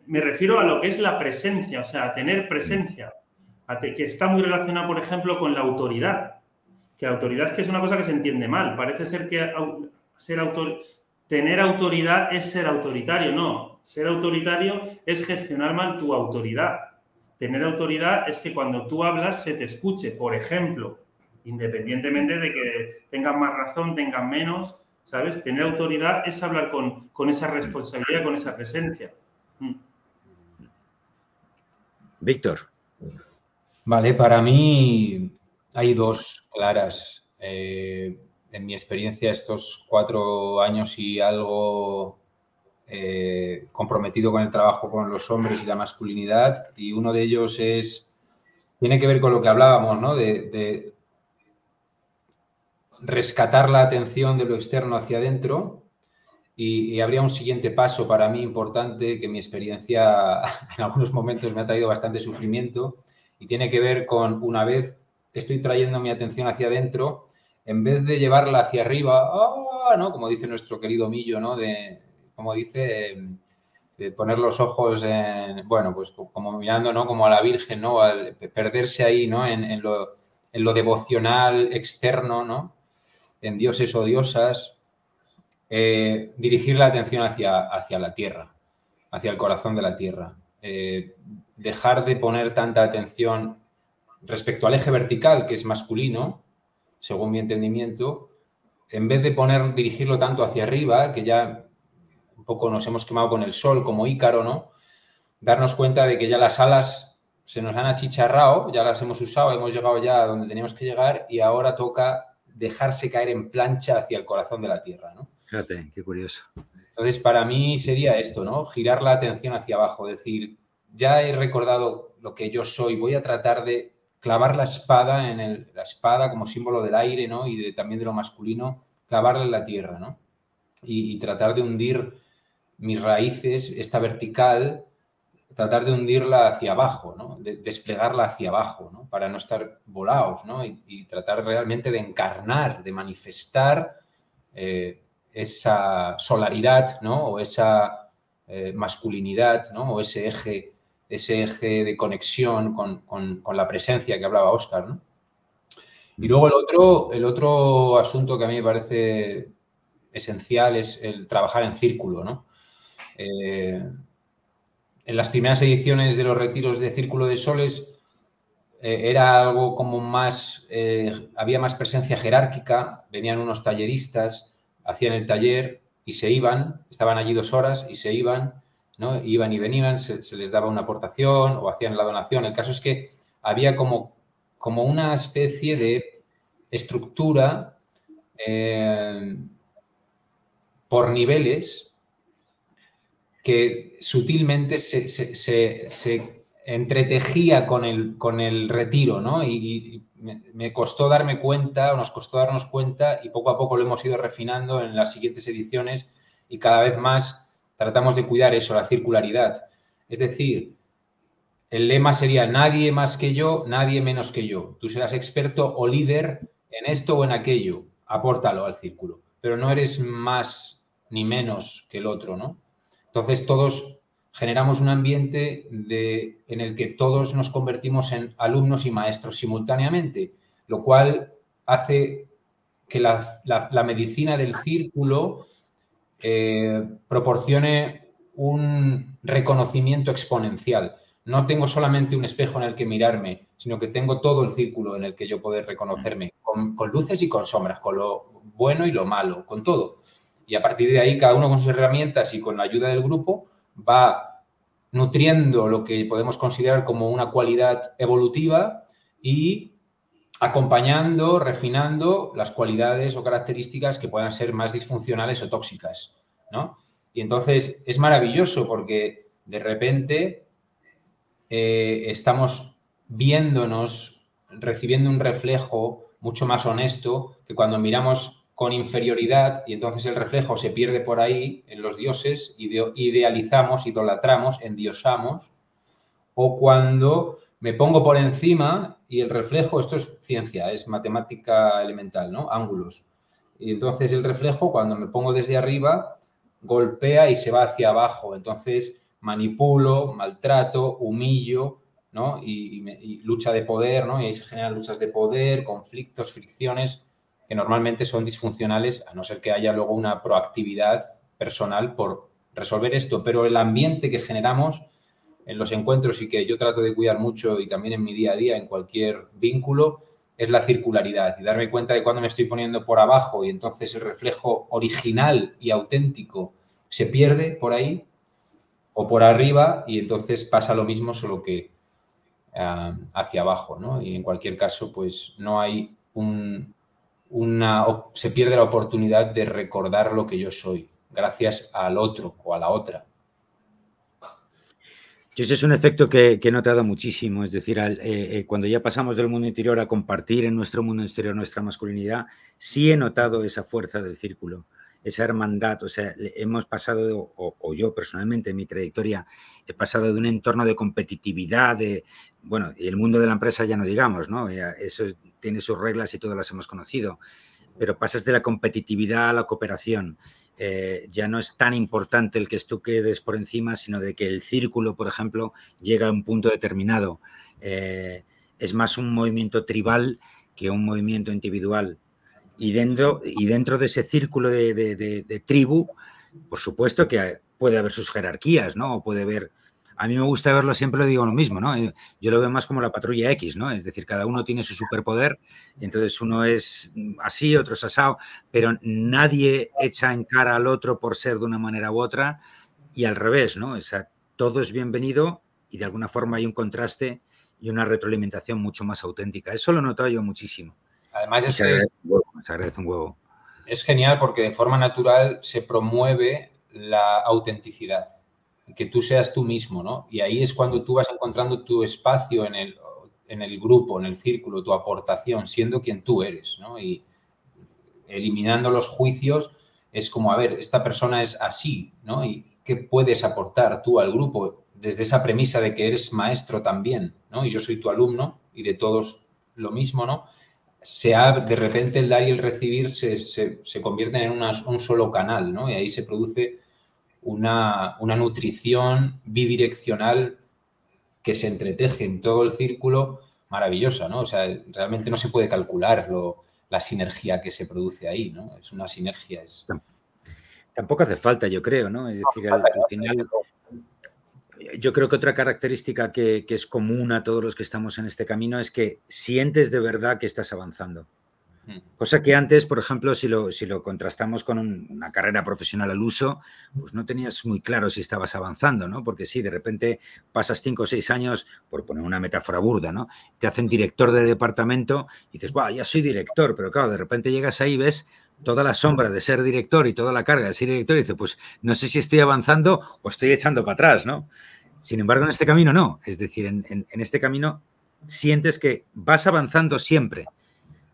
me refiero a lo que es la presencia, o sea, a tener presencia, que está muy relacionada, por ejemplo, con la autoridad. Que la autoridad es que es una cosa que se entiende mal. Parece ser que ser autor, tener autoridad es ser autoritario. No, ser autoritario es gestionar mal tu autoridad. Tener autoridad es que cuando tú hablas se te escuche, por ejemplo, independientemente de que tengan más razón, tengan menos, ¿sabes? Tener autoridad es hablar con, con esa responsabilidad, con esa presencia. Víctor. Vale, para mí hay dos claras. Eh, en mi experiencia, estos cuatro años y algo eh, comprometido con el trabajo con los hombres y la masculinidad, y uno de ellos es, tiene que ver con lo que hablábamos, ¿no? de rescatar la atención de lo externo hacia adentro y, habría un siguiente paso para mí importante que mi experiencia *laughs* en algunos momentos me ha traído bastante sufrimiento y tiene que ver con una vez estoy trayendo mi atención hacia adentro, en vez de llevarla hacia arriba, ¡ah! ¿no? como dice nuestro querido Millo, ¿no? de, como dice, de poner los ojos en, bueno, pues como mirando, ¿no? Como a la Virgen, ¿no? Al perderse ahí, ¿no? En, en, lo, en lo devocional externo, ¿no? En dioses o diosas, eh, dirigir la atención hacia, hacia la tierra, hacia el corazón de la tierra. Eh, dejar de poner tanta atención respecto al eje vertical, que es masculino, según mi entendimiento, en vez de poner, dirigirlo tanto hacia arriba, que ya un poco nos hemos quemado con el sol como Ícaro, ¿no? Darnos cuenta de que ya las alas se nos han achicharrado, ya las hemos usado, hemos llegado ya a donde teníamos que llegar y ahora toca dejarse caer en plancha hacia el corazón de la Tierra, ¿no? Fíjate, qué curioso. Entonces, para mí sería esto, ¿no? Girar la atención hacia abajo, decir, ya he recordado lo que yo soy, voy a tratar de clavar la espada en el, la espada como símbolo del aire, ¿no? Y de, también de lo masculino, clavarla en la tierra, ¿no? Y, tratar de hundir mis raíces, esta vertical, tratar de hundirla hacia abajo, ¿no? De, desplegarla hacia abajo, ¿no? Para no estar volados, ¿no? Y, tratar realmente de encarnar, de manifestar eh, esa solaridad, ¿no? O esa eh, masculinidad, ¿no? O ese eje ese eje de conexión con, la presencia que hablaba Oscar. ¿no? Y luego el otro, el otro asunto que a mí me parece esencial es el trabajar en círculo. ¿no? Eh, en las primeras ediciones de los retiros de Círculo de Soles eh, era algo como más, había más presencia jerárquica, venían unos talleristas, hacían el taller y se iban, estaban allí dos horas y se iban Iban y venían, se, les daba una aportación o hacían la donación. El caso es que había como, como una especie de estructura eh, por niveles que sutilmente se, entretejía con el, con el retiro, ¿no? Y, me, me, costó darme cuenta, nos costó darnos cuenta, y poco a poco lo hemos ido refinando en las siguientes ediciones y cada vez más tratamos de cuidar eso, la circularidad. Es decir, el lema sería nadie más que yo, nadie menos que yo. Tú serás experto o líder en esto o en aquello, apórtalo al círculo, pero no eres más ni menos que el otro, ¿no? Entonces todos generamos un ambiente en el que todos nos convertimos en alumnos y maestros simultáneamente, lo cual hace que la, la medicina del círculo eh, proporcione un reconocimiento exponencial. No tengo solamente un espejo en el que mirarme, sino que tengo todo el círculo en el que yo poder reconocerme, con, luces y con sombras, con lo bueno y lo malo, con todo. Y a partir de ahí, cada uno con sus herramientas y con la ayuda del grupo va nutriendo lo que podemos considerar como una cualidad evolutiva y acompañando, refinando las cualidades o características que puedan ser más disfuncionales o tóxicas, ¿no? Y entonces es maravilloso porque de repente eh, estamos viéndonos, recibiendo un reflejo mucho más honesto que cuando miramos con inferioridad y entonces el reflejo se pierde por ahí en los dioses, idealizamos, idolatramos, endiosamos, o cuando me pongo por encima y el reflejo, esto es ciencia, es matemática elemental, ¿no? Ángulos. Y entonces el reflejo, cuando me pongo desde arriba, golpea y se va hacia abajo. Entonces manipulo, maltrato, humillo, ¿no? Y, lucha de poder, ¿no? Y ahí se generan luchas de poder, conflictos, fricciones, que normalmente son disfuncionales, a no ser que haya luego una proactividad personal por resolver esto. Pero el ambiente que generamos en los encuentros y que yo trato de cuidar mucho y también en mi día a día, en cualquier vínculo, es la circularidad y darme cuenta de cuando me estoy poniendo por abajo y entonces el reflejo original y auténtico se pierde por ahí o por arriba y entonces pasa lo mismo solo que ah, hacia abajo, ¿no? Y en cualquier caso, pues no hay un, una... se pierde la oportunidad de recordar lo que yo soy gracias al otro o a la otra. Yo ese es un efecto que, he notado muchísimo, es decir, eh, eh, cuando ya pasamos del mundo interior a compartir en nuestro mundo exterior nuestra masculinidad, sí he notado esa fuerza del círculo, esa hermandad, o sea, hemos pasado, o, yo personalmente en mi trayectoria, he pasado de un entorno de competitividad, de, bueno, y el mundo de la empresa ya no digamos, ¿no? Eso tiene sus reglas y todas las hemos conocido, pero pasas de la competitividad a la cooperación. Eh, ya no es tan importante el que tú quedes por encima, sino de que el círculo, por ejemplo, llega a un punto determinado. Eh, es más un movimiento tribal que un movimiento individual. Y dentro, y dentro de ese círculo de, tribu, por supuesto que puede haber sus jerarquías, ¿no? O puede haber a mí me gusta verlo, siempre lo digo lo mismo, ¿no? Eh, yo lo veo más como la patrulla X, ¿no? Es decir, cada uno tiene su superpoder, entonces uno es así, otro es asado, pero nadie echa en cara al otro por ser de una manera u otra, y al revés, ¿no? O sea, todo es bienvenido y de alguna forma hay un contraste y una retroalimentación mucho más auténtica. Eso lo he notado yo muchísimo. Además, es, se agradece un huevo. Es genial porque de forma natural se promueve la autenticidad que tú seas tú mismo, ¿no? Y ahí es cuando tú vas encontrando tu espacio en el, en el grupo, en el círculo, tu aportación, siendo quien tú eres, ¿no? Y eliminando los juicios es como, a ver, esta persona es así, ¿no? Y qué puedes aportar tú al grupo desde esa premisa de que eres maestro también, ¿no? Y yo soy tu alumno y de todos lo mismo, ¿no? Se abre, de repente el dar y el recibir se, se, convierten en un solo canal, ¿no? Y ahí se produce una, nutrición bidireccional que se entreteje en todo el círculo maravillosa, ¿no? O sea, realmente no se puede calcular la sinergia que se produce ahí, ¿no? Es una sinergia. Es... Tampoco hace falta, yo creo, ¿no? Es decir, al, final, yo creo que otra característica que, que, es común a todos los que estamos en este camino es que sientes de verdad que estás avanzando. Cosa que antes, por ejemplo, si lo, si lo contrastamos con una carrera profesional al uso, pues no tenías muy claro si estabas avanzando, ¿no? Porque si de repente pasas cinco o seis años, por poner una metáfora burda, ¿no? Te hacen director de departamento y dices, wow, ya soy director, pero claro, de repente llegas ahí y ves toda la sombra de ser director y toda la carga de ser director y dices, pues no sé si estoy avanzando o estoy echando para atrás, ¿no? Sin embargo, en este camino no. Es decir, en, en este camino sientes que vas avanzando siempre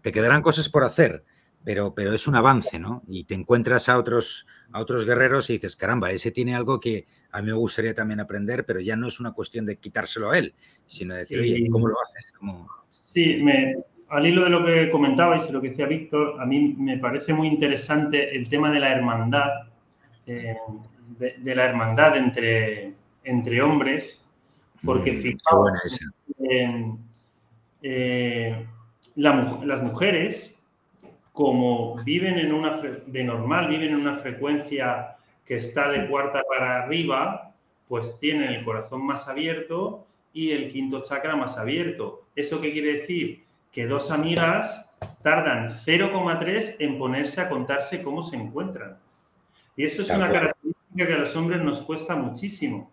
te quedarán cosas por hacer, pero, pero es un avance, ¿no? Y te encuentras a otros, a otros guerreros y dices, caramba, ese tiene algo que a mí me gustaría también aprender, pero ya no es una cuestión de quitárselo a él, sino de decir, oye, ¿cómo lo haces? Sí, me, al hilo de lo que comentabais y lo que decía Víctor, a mí me parece muy interesante el tema de la hermandad, eh, de, la hermandad entre, entre hombres, porque mm, fijaos, eh, las mujeres, como viven en una, de normal, viven en una frecuencia que está de cuarta para arriba, pues tienen el corazón más abierto y el quinto chakra más abierto. ¿Eso qué quiere decir? Que dos amigas tardan 0,3 en ponerse a contarse cómo se encuentran. Y eso es una característica que a los hombres nos cuesta muchísimo.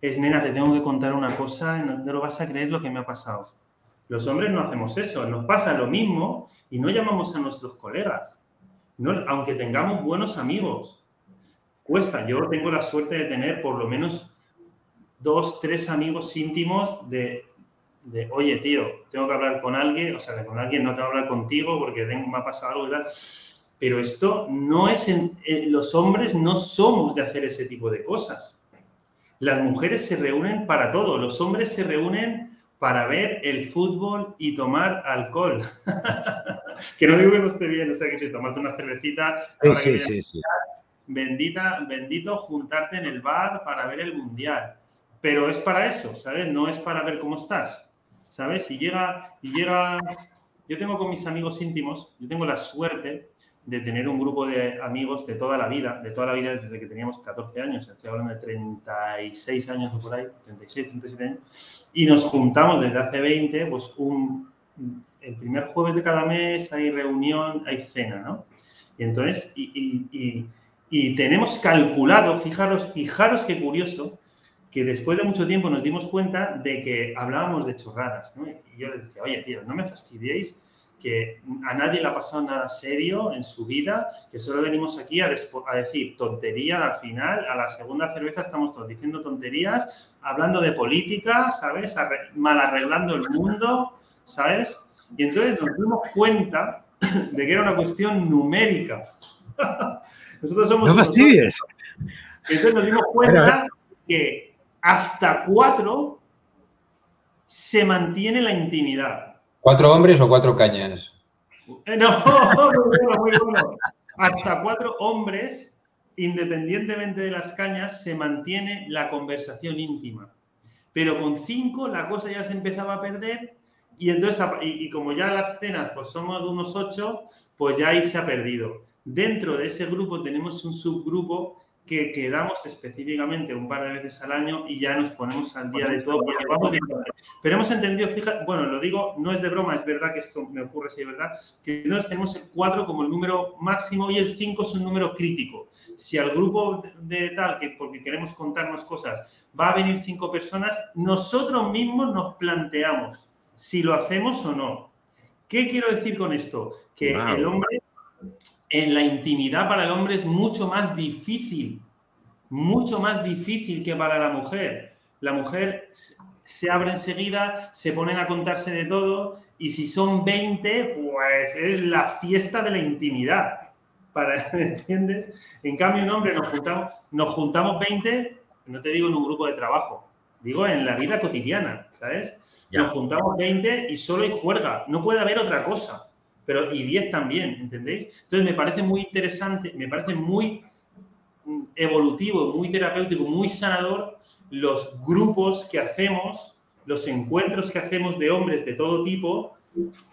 Es, nena, te tengo que contar una cosa, no, no lo vas a creer lo que me ha pasado. Los hombres no hacemos eso, nos pasa lo mismo y no llamamos a nuestros colegas, aunque tengamos buenos amigos. Cuesta, yo tengo la suerte de tener por lo menos dos, tres amigos íntimos de, oye, tío, tengo que hablar con alguien, o sea, con alguien no tengo que hablar contigo porque me ha pasado algo y tal. Pero esto no es, en, eh, los hombres no somos de hacer ese tipo de cosas. Las mujeres se reúnen para todo, los hombres se reúnen para ver el fútbol y tomar alcohol. *laughs* que no digo que no esté bien, o sea, que te tomarte una cervecita. Sí, sí, sí, Bendita, bendito juntarte en el bar para ver el mundial. Pero es para eso, ¿sabes? No es para ver cómo estás, ¿sabes? Y llega, y llegas, yo tengo con mis amigos íntimos, yo tengo la suerte de tener un grupo de amigos de toda la vida, de toda la vida desde que teníamos 14 años, estoy hablando de 36 años o por ahí, 36, 37 años, y nos juntamos desde hace 20, pues un, el primer jueves de cada mes hay reunión, hay cena, ¿no? Y entonces, y, y, y, tenemos calculado, fijaros, fijaros qué curioso, que después de mucho tiempo nos dimos cuenta de que hablábamos de chorradas, ¿no? Y yo les decía, oye, tío, no me fastidiéis, que a nadie le ha pasado nada serio en su vida, que solo venimos aquí a, decir tontería al final, a la segunda cerveza estamos todos diciendo tonterías, hablando de política, ¿sabes? mal arreglando el mundo, ¿sabes? Y entonces nos dimos cuenta *clears throat* de que era una cuestión numérica. *laughs* Nosotros somos... No Entonces nos dimos cuenta que hasta cuatro se mantiene la intimidad. ¿Cuatro hombres o cuatro cañas? Eh, no, *laughs* muy bueno, Hasta cuatro hombres, independientemente de las cañas, se mantiene la conversación íntima. Pero con cinco la cosa ya se empezaba a perder Y entonces, y, como ya las cenas pues somos de unos ocho, pues ya ahí se ha perdido. Dentro de ese grupo tenemos un subgrupo que quedamos específicamente un par de veces al año y ya nos ponemos al día de todo. Pero hemos entendido, fíjate, bueno, lo digo, no es de broma, es verdad que esto me ocurre, sí, es verdad, que nosotros tenemos el 4 como el número máximo y el 5 es un número crítico. Si al grupo de tal, que porque queremos contarnos cosas, va a venir cinco personas, nosotros mismos nos planteamos si lo hacemos o no. ¿Qué quiero decir con esto? Que el hombre en la intimidad para el hombre es mucho más difícil, mucho más difícil que para la mujer. La mujer se abre enseguida, se ponen a contarse de todo y si son 20, pues es la fiesta de la intimidad. Para, *laughs* ¿Entiendes? En cambio, un hombre nos juntamos, nos juntamos 20, no te digo en un grupo de trabajo, digo en la vida cotidiana, ¿sabes? Nos juntamos 20 y solo hay juerga, no puede haber otra cosa pero y 10 también, ¿entendéis? Entonces me parece muy interesante, me parece muy mm, evolutivo, muy terapéutico, muy sanador los grupos que hacemos, los encuentros que hacemos de hombres de todo tipo,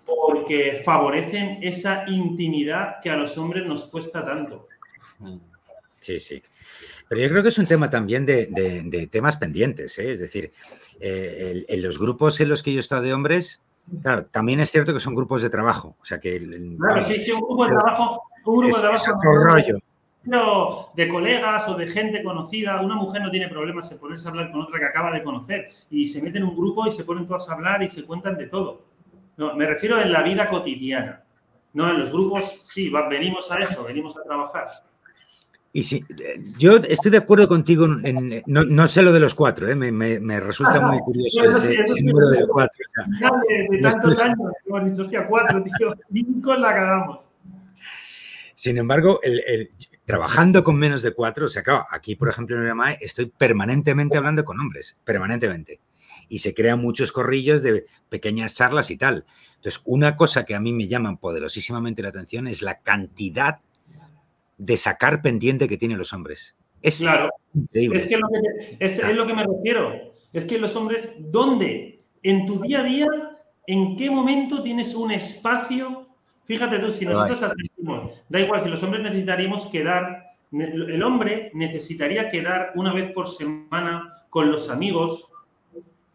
porque favorecen esa intimidad que a los hombres nos cuesta tanto. Sí, sí. Pero yo creo que es un tema también de, temas pendientes, ¿eh? es decir, eh, en los grupos en los que yo he estado de hombres, Claro, también es cierto que son grupos de trabajo. O sea que. Claro, sí, sí, un grupo de trabajo. Un grupo de trabajo. De colegas o de gente conocida, una mujer no tiene problemas en ponerse a hablar con otra que acaba de conocer y se meten en un grupo y se ponen todas a hablar y se cuentan de todo. No, me refiero en la vida cotidiana. No, en los grupos sí, venimos a eso, venimos a trabajar. Y sí, yo estoy de acuerdo contigo, en, no, sé lo de los cuatro, ¿eh? me, resulta muy curioso ese, número de cuatro. de, tantos años hemos dicho, hostia, cuatro, tío, cinco la cagamos. Sin embargo, el, trabajando con menos de cuatro, o sea, claro, aquí, por ejemplo, en el estoy permanentemente hablando con hombres, permanentemente. Y se crean muchos corrillos de pequeñas charlas y tal. Entonces, una cosa que a mí me llama poderosísimamente la atención es la cantidad de sacar pendiente que tienen los hombres. Es claro. increíble. Es, que lo que, es, lo que me refiero. Es que los hombres, ¿dónde? En tu día a día, ¿en qué momento tienes un espacio? Fíjate tú, si nosotros asistimos, da igual, si los hombres necesitaríamos quedar, el hombre necesitaría quedar una vez por semana con los amigos,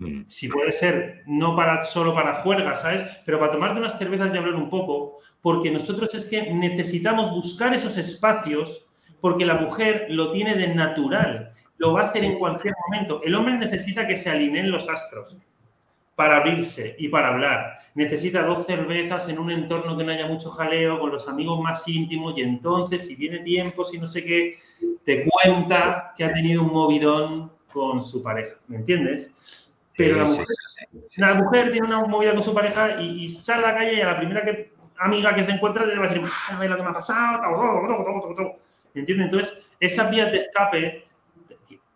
Mm. Si puede ser, no para, solo para juergas, ¿sabes? Pero para tomarte unas cervezas y hablar un poco, porque nosotros es que necesitamos buscar esos espacios, porque la mujer lo tiene de natural, lo va a hacer en cualquier momento. El hombre necesita que se alineen los astros para abrirse y para hablar. Necesita dos cervezas en un entorno que no haya mucho jaleo, con los amigos más íntimos, y entonces, si tiene tiempo, si no sé qué, te cuenta que ha tenido un movidón con su pareja. ¿Me entiendes? Pero la, mujer, tiene una movida con su pareja y, sale a la calle y a la primera que, amiga que se encuentra le va a decir, ah, lo que me ha pasado, ¿me entiendes? Entonces, esas vías de escape,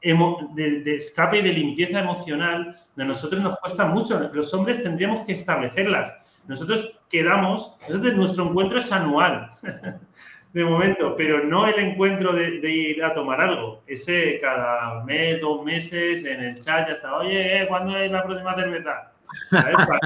de, escape y de limpieza emocional, a nosotros nos cuesta mucho. Los hombres tendríamos que establecerlas. Nosotros quedamos, nosotros, nuestro encuentro es anual. *laughs* de momento, pero no el encuentro de, ir a tomar algo. Ese cada mes, dos meses, en el chat ya está, oye, eh, ¿cuándo es la próxima cerveza? Para,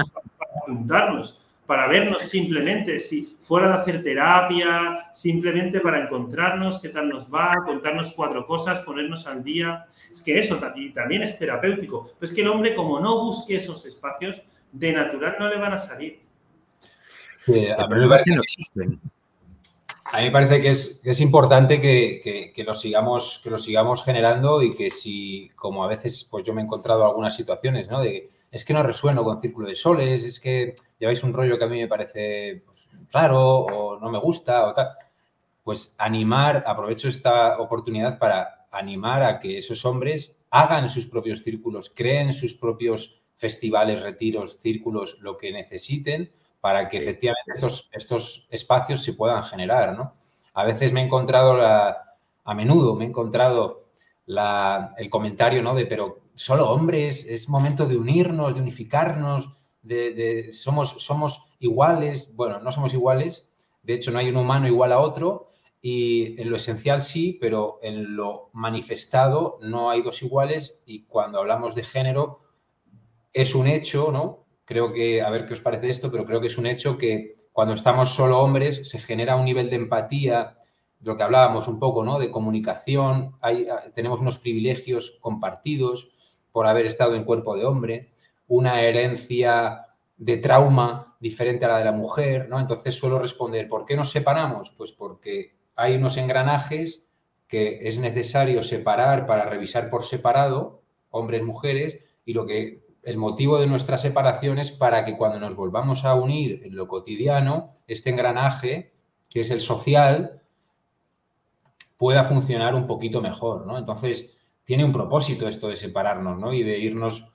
juntarnos, para vernos simplemente, si fuera de hacer terapia, simplemente para encontrarnos, qué tal nos va, contarnos cuatro cosas, ponernos al día. Es que eso también es terapéutico. Pero es que el hombre, como no busque esos espacios, de natural no le van a salir. a mí es que no existen. A mí me parece que es, importante que, lo sigamos, que lo sigamos generando y que si, como a veces, pues yo me he encontrado algunas situaciones, ¿no? De es que no resueno con Círculo de Soles, es que lleváis un rollo que a mí me parece pues, raro o no me gusta o tal. Pues animar, aprovecho esta oportunidad para animar a que esos hombres hagan sus propios círculos, creen sus propios festivales, retiros, círculos, lo que necesiten para que efectivamente estos, estos espacios se puedan generar, ¿no? A veces me he encontrado, la, a menudo me he encontrado el comentario, ¿no? De, pero solo hombres, es momento de unirnos, de unificarnos, de, somos, somos iguales. Bueno, no somos iguales, de hecho no hay un humano igual a otro y en lo esencial sí, pero en lo manifestado no hay dos iguales y cuando hablamos de género es un hecho, ¿no? Creo que, a ver qué os parece esto, pero creo que es un hecho que cuando estamos solo hombres se genera un nivel de empatía, lo que hablábamos un poco, ¿no? De comunicación, hay, tenemos unos privilegios compartidos por haber estado en cuerpo de hombre, una herencia de trauma diferente a la de la mujer, ¿no? Entonces suelo responder, ¿por qué nos separamos? Pues porque hay unos engranajes que es necesario separar para revisar por separado, hombres, mujeres, y lo que el motivo de nuestra separación es para que cuando nos volvamos a unir en lo cotidiano, este engranaje, que es el social, pueda funcionar un poquito mejor, ¿no? Entonces, tiene un propósito esto de separarnos, ¿no? Y de irnos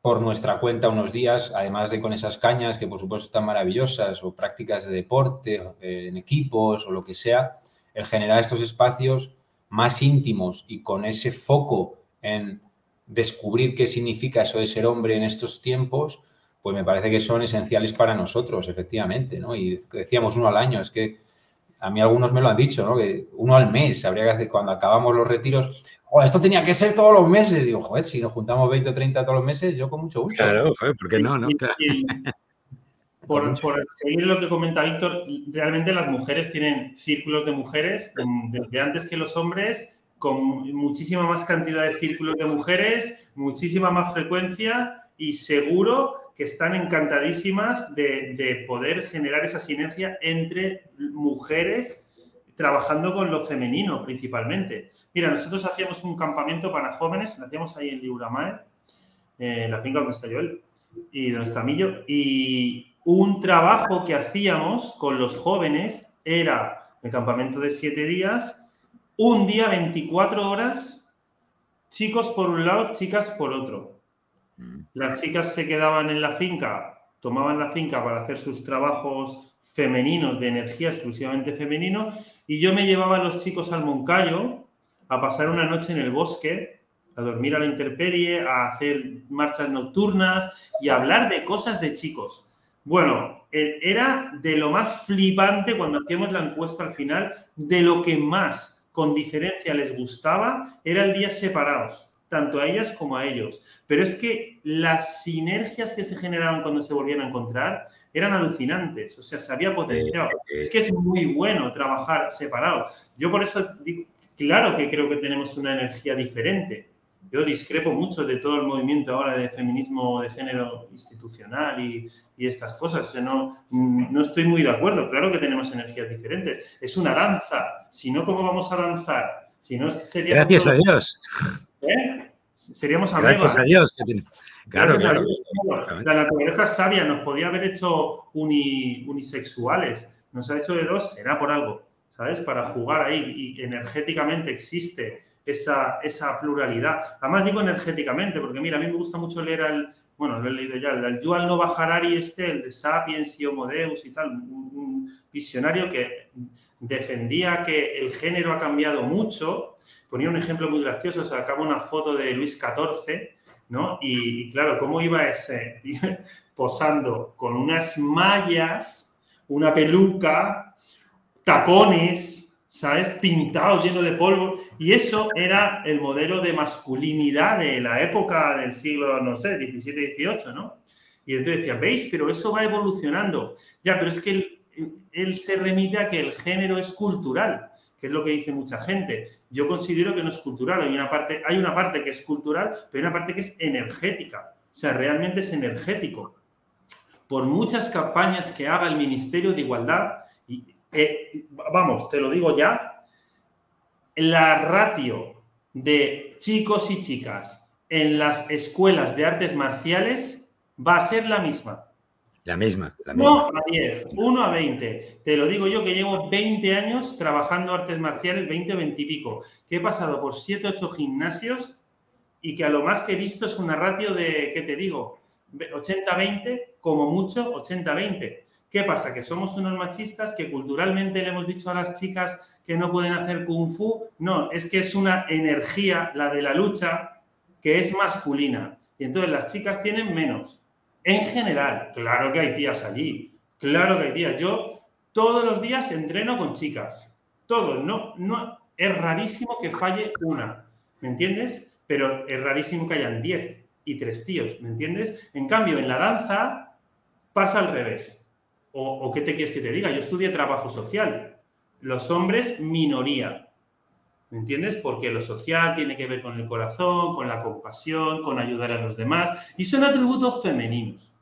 por nuestra cuenta unos días, además de con esas cañas que por supuesto están maravillosas, o prácticas de deporte eh, en equipos o lo que sea, el generar estos espacios más íntimos y con ese foco en descubrir qué significa eso de ser hombre en estos tiempos, pues me parece que son esenciales para nosotros, efectivamente, ¿no? Y decíamos uno al año, es que a mí algunos me lo han dicho, ¿no? Que uno al mes, habría que hacer, cuando acabamos los retiros, joder, esto tenía que ser todos los meses. Digo, joder, si nos juntamos 20 o 30 todos los meses, yo con mucho gusto. Claro, joder, ¿por qué no? no? *laughs* por, seguir lo que comenta Víctor, realmente las mujeres tienen círculos de mujeres desde antes que los hombres, con muchísima más cantidad de círculos de mujeres, muchísima más frecuencia y seguro que están encantadísimas de, de poder generar esa sinergia entre mujeres trabajando con lo femenino principalmente. Mira, nosotros hacíamos un campamento para jóvenes, lo hacíamos ahí en Liuramae, en la finca donde está Joel y donde está Millo, y un trabajo que hacíamos con los jóvenes era el campamento de siete días, un día 24 horas, chicos por un lado, chicas por otro. Mm. Las chicas se quedaban en la finca, tomaban la finca para hacer sus trabajos femeninos, de energía exclusivamente femenino, y yo me llevaba a los chicos al Moncayo a pasar una noche en el bosque, a dormir a la intemperie, a hacer marchas nocturnas y a hablar de cosas de chicos. Bueno, e, era de lo más flipante cuando hacíamos la encuesta al final, de lo que más con diferencia les gustaba, era el día separados tanto a ellas como a ellos. Pero es que las sinergias que se generaban cuando se volvían a encontrar eran alucinantes, o sea, se había potenciado. Es que es muy bueno trabajar separado. Yo por eso, digo, claro que creo que tenemos una energía diferente. Yo discrepo mucho de todo el movimiento ahora de feminismo de género institucional y, y estas cosas. no, no estoy muy de acuerdo. Claro que tenemos energías diferentes. Es una danza. Si no, ¿cómo vamos a danzar? Si no, sería Gracias a Dios. ¿Eh? Seríamos Gracias a Dios. Claro, claro. La naturaleza sabia nos podía haber hecho unisexuales. Nos ha hecho de dos, será por algo, ¿sabes? Para jugar ahí. Y energéticamente existe esa, esa pluralidad. Además digo energéticamente, porque mira, a mí me gusta mucho leer al, bueno, lo he leído ya, el Yuval Nova Harari este, el de Sapiens y Homo Deus y tal, un visionario que defendía que el género ha cambiado mucho ponía un ejemplo muy gracioso, sacaba una foto de Luis XIV, ¿no? Y, claro, ¿cómo iba ese? *laughs* Posando con unas mallas, una peluca, tacones, ¿sabes? Pintados, lleno de polvo. Y eso era el modelo de masculinidad de la época del siglo, no sé, XVII, XVIII, ¿no? Y entonces decía, ¿veis? Pero eso va evolucionando. Ya, pero es que él, se remite a que el género es cultural que es lo que dice mucha gente. Yo considero que no es cultural. Hay una parte, hay una parte que es cultural, pero hay una parte que es energética. O sea, realmente es energético. Por muchas campañas que haga el Ministerio de Igualdad, eh, vamos, te lo digo ya, la ratio de chicos y chicas en las escuelas de artes marciales va a ser la misma. La misma, la misma. 1 a 10, 1 a 20. Te lo digo yo que llevo 20 años trabajando artes marciales, 20 o 20 y pico, que he pasado por 7 o 8 gimnasios y que a lo más que he visto es una ratio de, ¿qué te digo? 80-20, como mucho 80-20. ¿Qué pasa? Que somos unos machistas que culturalmente le hemos dicho a las chicas que no pueden hacer kung fu. No, es que es una energía, la de la lucha, que es masculina. Y entonces las chicas tienen menos. En general, claro que hay tías allí, claro que hay tías. Yo todos los días entreno con chicas, todos, no, no, es rarísimo que falle una, ¿me entiendes? Pero es rarísimo que hayan diez. y tres tíos, ¿me entiendes? En cambio, en la danza pasa al revés. O, qué te quieres que te diga? Yo estudié trabajo social. Los hombres, minoría. ¿Me entiendes? Porque lo social tiene que ver con el corazón, con la compasión, con ayudar a los demás. Y son atributos femeninos.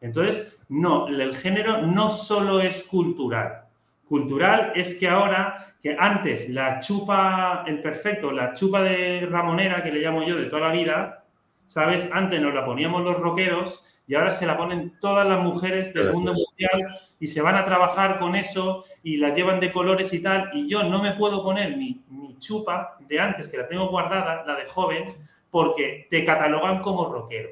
Entonces, no, el género no solo es cultural. Cultural es que ahora, que antes la chupa, el perfecto, la chupa de Ramonera, que le llamo yo de toda la vida, ¿sabes? Antes nos la poníamos los rockeros y ahora se la ponen todas las mujeres del mundo mundial y se van a trabajar con eso y las llevan de colores y tal. Y yo no me puedo poner mi, mi chupa de antes, que la tengo guardada, la de joven, porque te catalogan como rockero.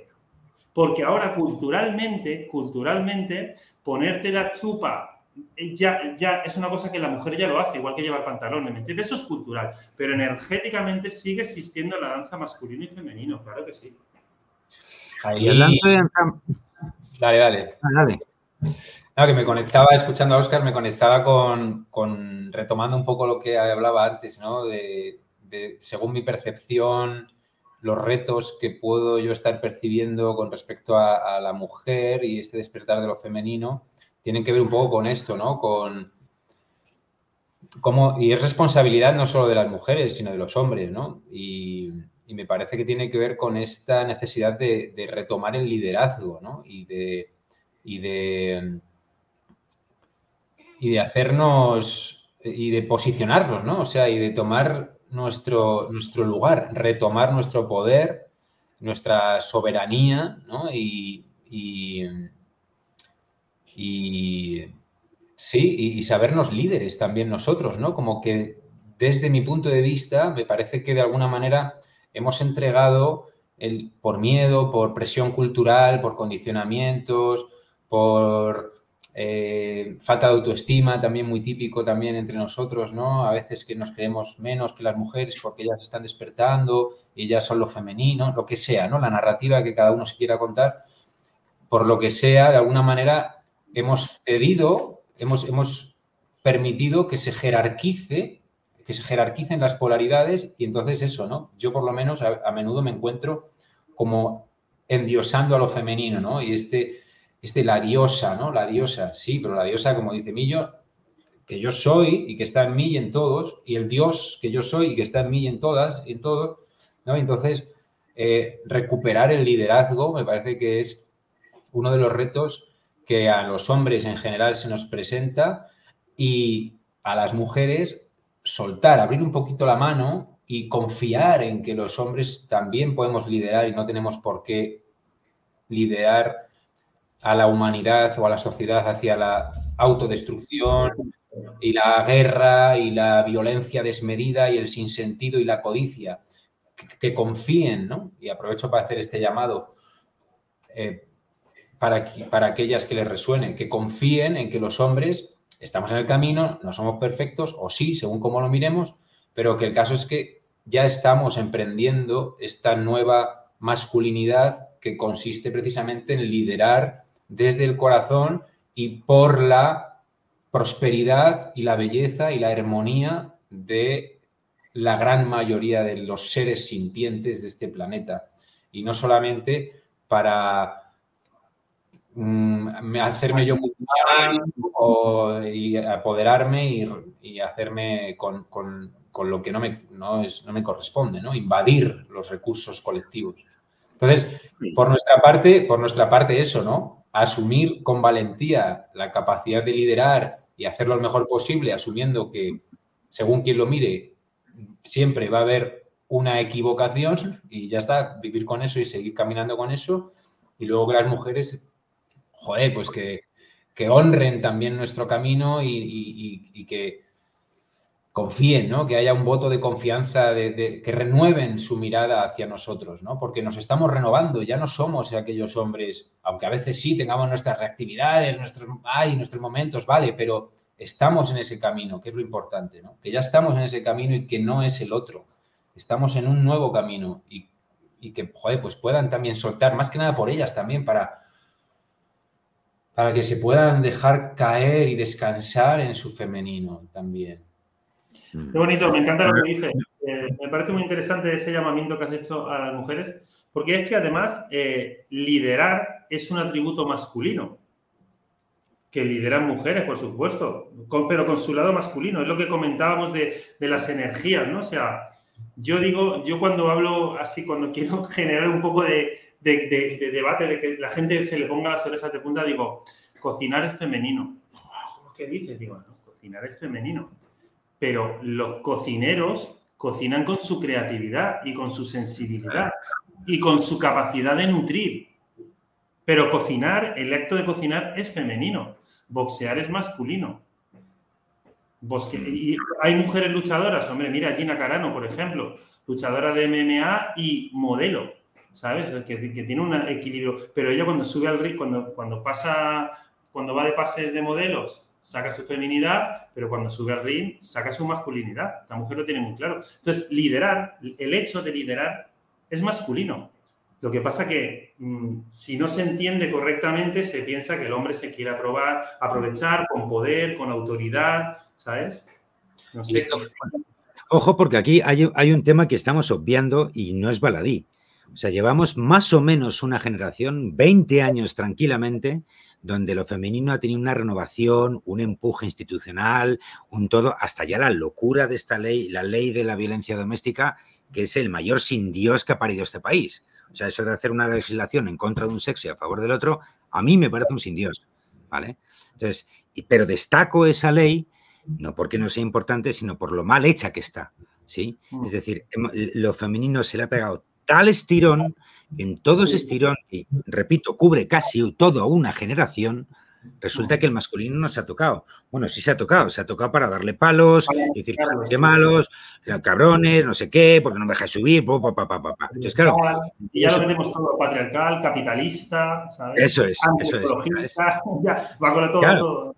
Porque ahora culturalmente, culturalmente, ponerte la chupa eh, ya, ya es una cosa que la mujer ya lo hace, igual que llevar pantalones, ¿me entiendes? Eso es cultural, pero energéticamente sigue existiendo la danza masculino y femenino, claro que sí. Ahí... Dale, dale. Ah, dale. No, que me conectaba, escuchando a Oscar, me conectaba con, retomando un poco lo que hablaba antes, ¿no? De, según mi percepción, los retos que puedo yo estar percibiendo con respecto a la mujer y este despertar de lo femenino tienen que ver un poco con esto, ¿no? Con cómo, y es responsabilidad no solo de las mujeres, sino de los hombres, ¿no? Y, me parece que tiene que ver con esta necesidad de, retomar el liderazgo, ¿no? Y de, y de, y de hacernos y de posicionarnos, ¿no? O sea, y de tomar nuestro, nuestro lugar, retomar nuestro poder, nuestra soberanía, ¿no? y, y sí, y, sabernos líderes también nosotros, ¿no? Como que desde mi punto de vista, me parece que de alguna manera hemos entregado el, por miedo, por presión cultural, por condicionamientos, por eh, falta de autoestima, también muy típico también entre nosotros, ¿no? A veces que nos creemos menos que las mujeres porque ellas están despertando y ellas son lo femenino, lo que sea, ¿no? La narrativa que cada uno se quiera contar, por lo que sea, de alguna manera hemos cedido, hemos, hemos permitido que se jerarquice, que se jerarquicen las polaridades y entonces eso, ¿no? Yo por lo menos a, menudo me encuentro como endiosando a lo femenino, ¿no? Y este, este, la diosa, ¿no? La diosa, sí, pero la diosa, como dice Millo, que yo soy y que está en mí y en todos, y el Dios que yo soy y que está en mí y en todas, y en todos, ¿no? Entonces, eh, recuperar el liderazgo me parece que es uno de los retos que a los hombres en general se nos presenta y a las mujeres soltar, abrir un poquito la mano y confiar en que los hombres también podemos liderar y no tenemos por qué liderar a la humanidad o a la sociedad hacia la autodestrucción y la guerra y la violencia desmedida y el sinsentido y la codicia. Que, confíen, ¿no? Y aprovecho para hacer este llamado. Eh, para, para aquellas que les resuenen, que confíen en que los hombres estamos en el camino, no somos perfectos, o sí, según cómo lo miremos, pero que el caso es que ya estamos emprendiendo esta nueva masculinidad que consiste precisamente en liderar desde el corazón y por la prosperidad y la belleza y la armonía de la gran mayoría de los seres sintientes de este planeta. Y no solamente para Mm, hacerme yo o, y apoderarme y, hacerme con, lo que no me, no, es, no me corresponde, ¿no? Invadir los recursos colectivos. Entonces, por nuestra parte, por nuestra parte eso, ¿no? Asumir con valentía la capacidad de liderar y hacerlo lo mejor posible, asumiendo que, según quien lo mire, siempre va a haber una equivocación y ya está, vivir con eso y seguir caminando con eso. Y luego que las mujeres joder, pues que, honren también nuestro camino y, que confíen, ¿no? Que haya un voto de confianza, que renueven su mirada hacia nosotros, ¿no? Porque nos estamos renovando, ya no somos aquellos hombres, aunque a veces sí tengamos nuestras reactividades, nuestros, ay, nuestros momentos, vale, pero estamos en ese camino, que es lo importante, ¿no? Que ya estamos en ese camino y que no es el otro. Estamos en un nuevo camino y, y que, joder, pues puedan también soltar, más que nada por ellas también, para para que se puedan dejar caer y descansar en su femenino también. Qué bonito, me encanta lo que dice. eh, me parece muy interesante ese llamamiento que has hecho a las mujeres, porque es que además eh, liderar es un atributo masculino, que lideran mujeres, por supuesto, pero con su lado masculino. Es lo que comentábamos de, las energías, ¿no? O sea, yo digo, yo cuando hablo así, cuando *laughs* quiero generar un poco de, debate, de que la gente se le ponga las orejas de punta, digo, cocinar es femenino. ¿Qué dices? Digo, no, cocinar es femenino. Pero los cocineros cocinan con su creatividad y con su sensibilidad y con su capacidad de nutrir. Pero cocinar, el acto de cocinar es femenino, boxear es masculino. Y hay mujeres luchadoras, hombre, mira Gina Carano, por ejemplo, luchadora de MMA y modelo, ¿sabes? Que, tiene un equilibrio. Pero ella cuando sube al ring, cuando, cuando pasa, cuando va de pases de modelos saca su feminidad, pero cuando sube al ring, saca su masculinidad. La mujer lo tiene muy claro. Entonces, liderar, el hecho de liderar es masculino. Lo que pasa que mm, si no se entiende correctamente, se piensa que el hombre se quiere aprobar, aprovechar con poder, con autoridad, ¿sabes? No sé. Ojo, porque aquí hay, hay un tema que estamos obviando y no es baladí. O sea, llevamos más o menos una generación, 20 años tranquilamente, donde lo femenino ha tenido una renovación, un empuje institucional, un todo, hasta ya la locura de esta ley, la ley de la violencia doméstica, que es el mayor sin Dios que ha parido este país. O sea, eso de hacer una legislación en contra de un sexo y a favor del otro, a mí me parece un sin Dios. ¿Vale? Entonces, pero destaco esa ley no porque no sea importante, sino por lo mal hecha que está. ¿sí? Mm. Es decir, lo femenino se le ha pegado tal estirón, en todo ese estirón, y repito, cubre casi toda una generación, resulta que el masculino no se ha tocado. Bueno, sí se ha tocado, se ha tocado para darle palos, decir que malos, cabrones, no sé qué, porque no me deja subir, pa, pa, pa, pa, Entonces, claro. Y ya lo tenemos todo patriarcal, capitalista, ¿sabes? Eso es, eso es. *laughs* Ya, va con todo, todo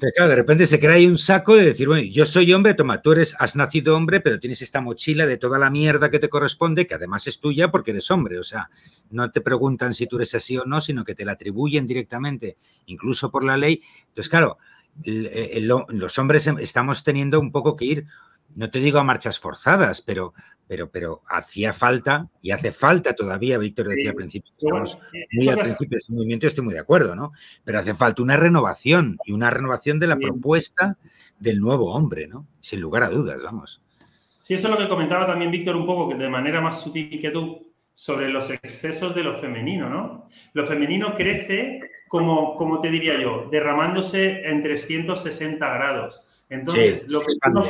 de repente se crea ahí un saco de decir, bueno, yo soy hombre, toma, tú eres, has nacido hombre, pero tienes esta mochila de toda la mierda que te corresponde, que además es tuya porque eres hombre. O sea, no te preguntan si tú eres así o no, sino que te la atribuyen directamente, incluso por la ley. Entonces, claro, los hombres estamos teniendo un poco que ir, no te digo a marchas forzadas, pero pero, pero hacía falta y hace falta todavía, Víctor decía al principio, estamos muy al principio de este movimiento, estoy muy de acuerdo, ¿no? Pero hace falta una renovación y una renovación de la propuesta del nuevo hombre, ¿no? Sin lugar a dudas, vamos. Sí, eso es lo que comentaba también Víctor un poco, que de manera más sutil que tú, sobre los excesos de lo femenino, ¿no? Lo femenino crece como, como te diría yo, derramándose en 360 grados. Entonces, lo que tú no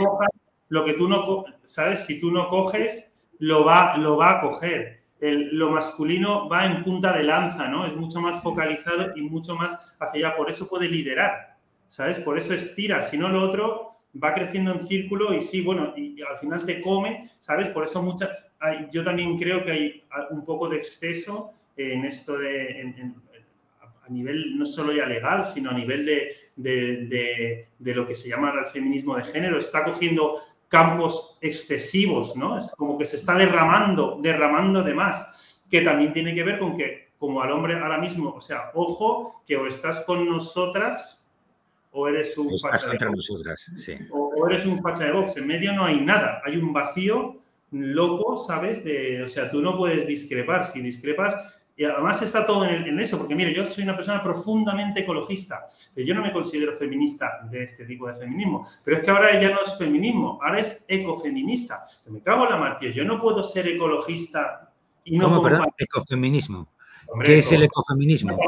lo que tú no, ¿sabes? Si tú no coges, lo va, lo va a coger. lo masculino va en punta de lanza, ¿no? Es mucho más focalizado y mucho más hacia allá. Por eso puede liderar, ¿sabes? Por eso estira. Si no, lo otro va creciendo en círculo y sí, bueno, y, al final te come, ¿sabes? Por eso muchas... Yo también creo que hay un poco de exceso en esto de... a nivel no solo ya legal, sino a nivel de, de, de, lo que se llama el feminismo de género. Está cogiendo campos excesivos, ¿no? Es como que se está derramando, derramando de más, que también tiene que ver con que, como al hombre ahora mismo, o sea, ojo, que o estás con nosotras o eres un facha de box. O, eres un facha de box. En medio no hay nada, hay un vacío loco, ¿sabes? De, o sea, tú no puedes discrepar. Si discrepas, y además está todo en, eso, porque mire, yo soy una persona profundamente ecologista, pero yo no me considero feminista de este tipo de feminismo, pero es que ahora ya no es feminismo, ahora es ecofeminista. Me cago en la martilla, yo no puedo ser ecologista y no... ¿Cómo, perdón? Ecofeminismo. ¿Qué es el ecofeminismo?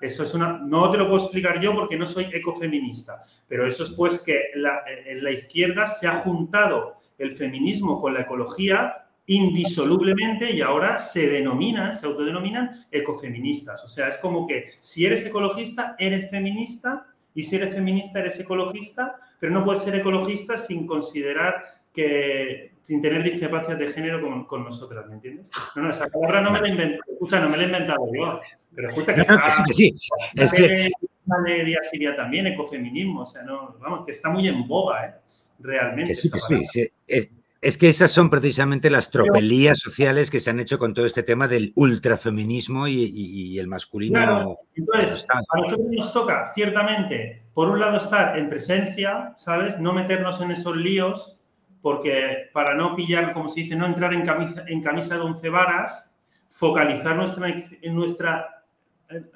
Eso es una, no te lo puedo explicar yo porque no soy ecofeminista, pero eso es pues que en la izquierda se ha juntado el feminismo con la ecología indisolublemente y ahora se denominan, se autodenominan ecofeministas. O sea, es como que si eres ecologista, eres feminista y si eres feminista, eres ecologista, pero no puedes ser ecologista sin considerar que, sin tener discrepancias de género con, con nosotras, ¿me entiendes? No, no, esa palabra no me la he inventado, escucha, no me la he inventado yo, pero escucha que, está, que sí, que sí. Es que... Media Siria también, ecofeminismo, o sea, no, vamos, que está muy en boga, ¿eh? Realmente. Que sí, que sí, sí. Es, es que esas son precisamente las tropelías sociales que se han hecho con todo este tema del ultrafeminismo y, y, el masculino. Claro, entonces, a nosotros nos toca, ciertamente, por un lado estar en presencia, ¿sabes? No meternos en esos líos porque para no pillar, como se dice, no entrar en camisa, en camisa de once varas, focalizar nuestra, nuestra,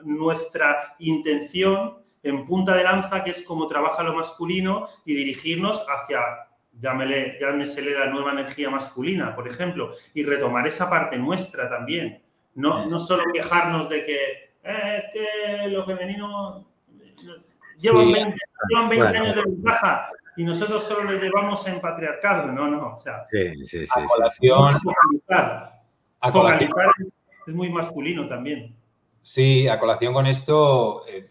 nuestra intención en punta de lanza, que es como trabaja lo masculino, y dirigirnos hacia, llámele, llámesele la nueva energía masculina, por ejemplo, y retomar esa parte nuestra también. No, no solo quejarnos de que eh, es que lo femenino llevan 20, años de ventaja y nosotros solo les llevamos en patriarcado. No, no, o sea, sí, sí, sí, a colación, focalizar, es muy masculino también. Sí, a colación con esto, eh,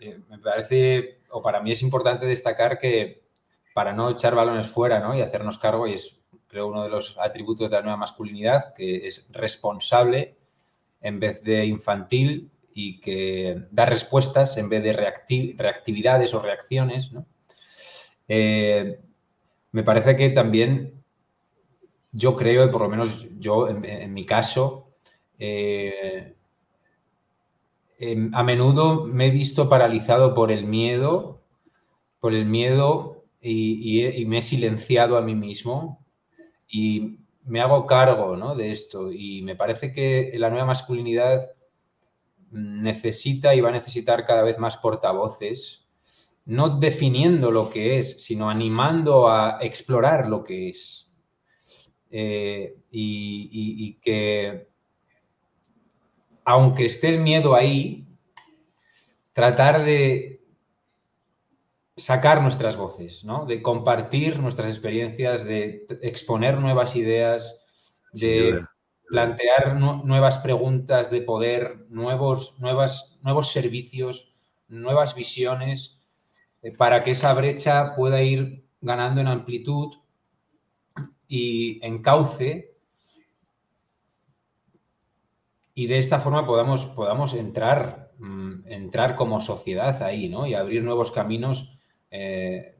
eh, me parece, o para mí es importante destacar que para no echar balones fuera ¿no? y hacernos cargo, y es creo uno de los atributos de la nueva masculinidad, que es responsable en vez de infantil y que da respuestas en vez de reactividades o reacciones. Eh, me parece que también yo creo, y por lo menos yo en, mi caso, eh, Em, a menudo me he visto paralizado por el miedo, por el miedo y, me he silenciado a mí mismo y me hago cargo de esto y me parece que la nueva masculinidad necesita y va a necesitar cada vez más portavoces, no definiendo lo que es, sino animando a explorar lo que es. Eh, y que aunque esté el miedo ahí, tratar de sacar nuestras voces, ¿no? de compartir nuestras experiencias, de exponer nuevas ideas, de plantear nuevas preguntas de poder, nuevos, nuevas, nuevos servicios, nuevas visiones, eh, para que esa brecha pueda ir ganando en amplitud y en cauce y de esta forma podamos, podamos entrar, mm, entrar como sociedad ahí, ¿no? Y abrir nuevos caminos eh,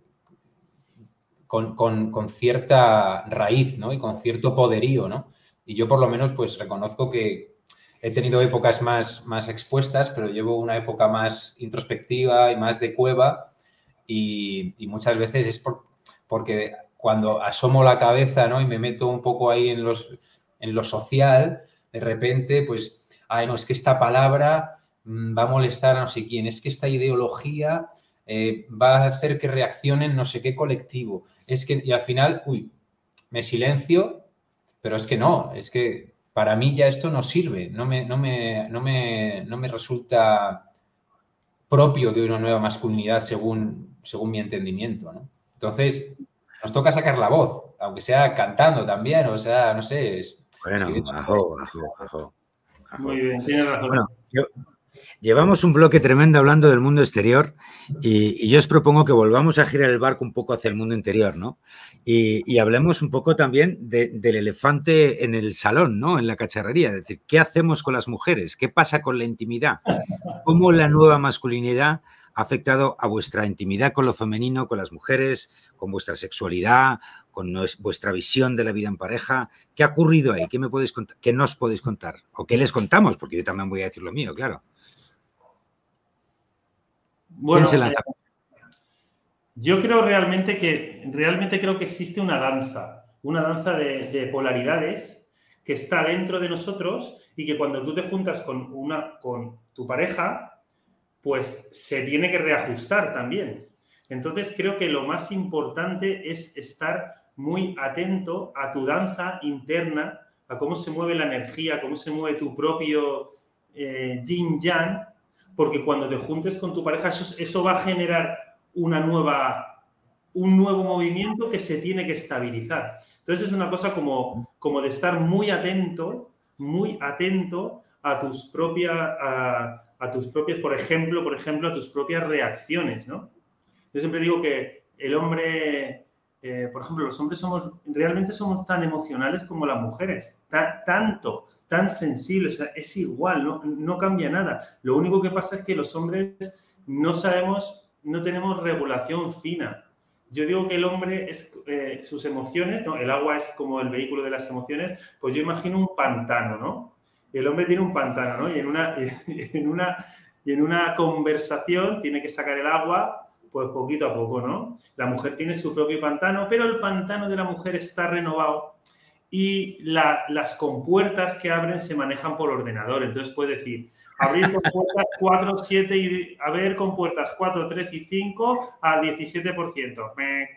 con, cierta raíz, ¿no? Y con cierto poderío, ¿no? Y yo por lo menos pues reconozco que he tenido épocas más, más expuestas, pero llevo una época más introspectiva y más de cueva y, muchas veces es porque cuando asomo la cabeza, ¿no? Y me meto un poco ahí en, los, en lo social, de repente, pues, ay, no, es que esta palabra mm, va a molestar a no sé quién, es que esta ideología eh, va a hacer que reaccionen no sé qué colectivo. Es que, y al final, uy, me silencio, pero es que no, es que para mí ya esto no sirve, no me, no me, no me, no me resulta propio de una nueva masculinidad según, según mi entendimiento. ¿no? Entonces, nos toca sacar la voz, aunque sea cantando también, o sea, no sé, es, bueno, Muy bien, tiene razón. Llevamos un bloque tremendo hablando del mundo exterior y, yo os propongo que volvamos a girar el barco un poco hacia el mundo interior, ¿no? Y, hablemos un poco también del elefante en el salón, ¿no? En la cacharrería. Es decir, ¿qué hacemos con las mujeres? ¿Qué pasa con la intimidad? ¿Cómo la nueva masculinidad ha afectado a vuestra intimidad con lo femenino, con las mujeres, con vuestra sexualidad, con vuestra visión de la vida en pareja. ¿Qué ha ocurrido ahí? ¿Qué me podéis contar? ¿Qué nos podéis contar? ¿O qué les contamos? Porque yo también voy a decir lo mío, claro. Bueno, yo creo realmente que realmente creo que existe una danza, una danza de, polaridades que está dentro de nosotros y que cuando tú te juntas con una con tu pareja, pues se tiene que reajustar también. Entonces creo que lo más importante es estar muy atento a tu danza interna, a cómo se mueve la energía, cómo se mueve tu propio eh, yin yang, porque cuando te juntes con tu pareja, eso, va a generar una nueva, un nuevo movimiento que se tiene que estabilizar. Entonces es una cosa como, como de estar muy atento, muy atento a tus propias, a, a tus propias, por ejemplo, por ejemplo, a tus propias reacciones, ¿no? Yo siempre digo que el hombre eh, por ejemplo, los hombres somos, realmente somos tan emocionales como las mujeres, tanto, tan sensibles, es igual, no, no cambia nada. Lo único que pasa es que los hombres no sabemos, no tenemos regulación fina. Yo digo que el hombre es eh, sus emociones, ¿no? El agua es como el vehículo de las emociones, pues yo imagino un pantano, ¿no? El hombre tiene un pantano, ¿no? Y en una, *laughs* en una, y en una conversación tiene que sacar el agua Pues poquito a poco, ¿no? La mujer tiene su propio pantano, pero el pantano de la mujer está renovado y las compuertas que abren se manejan por ordenador. Entonces puede decir, abrir compuertas *laughs* 4, 7 y a ver compuertas 4, 3 y 5 al 17%.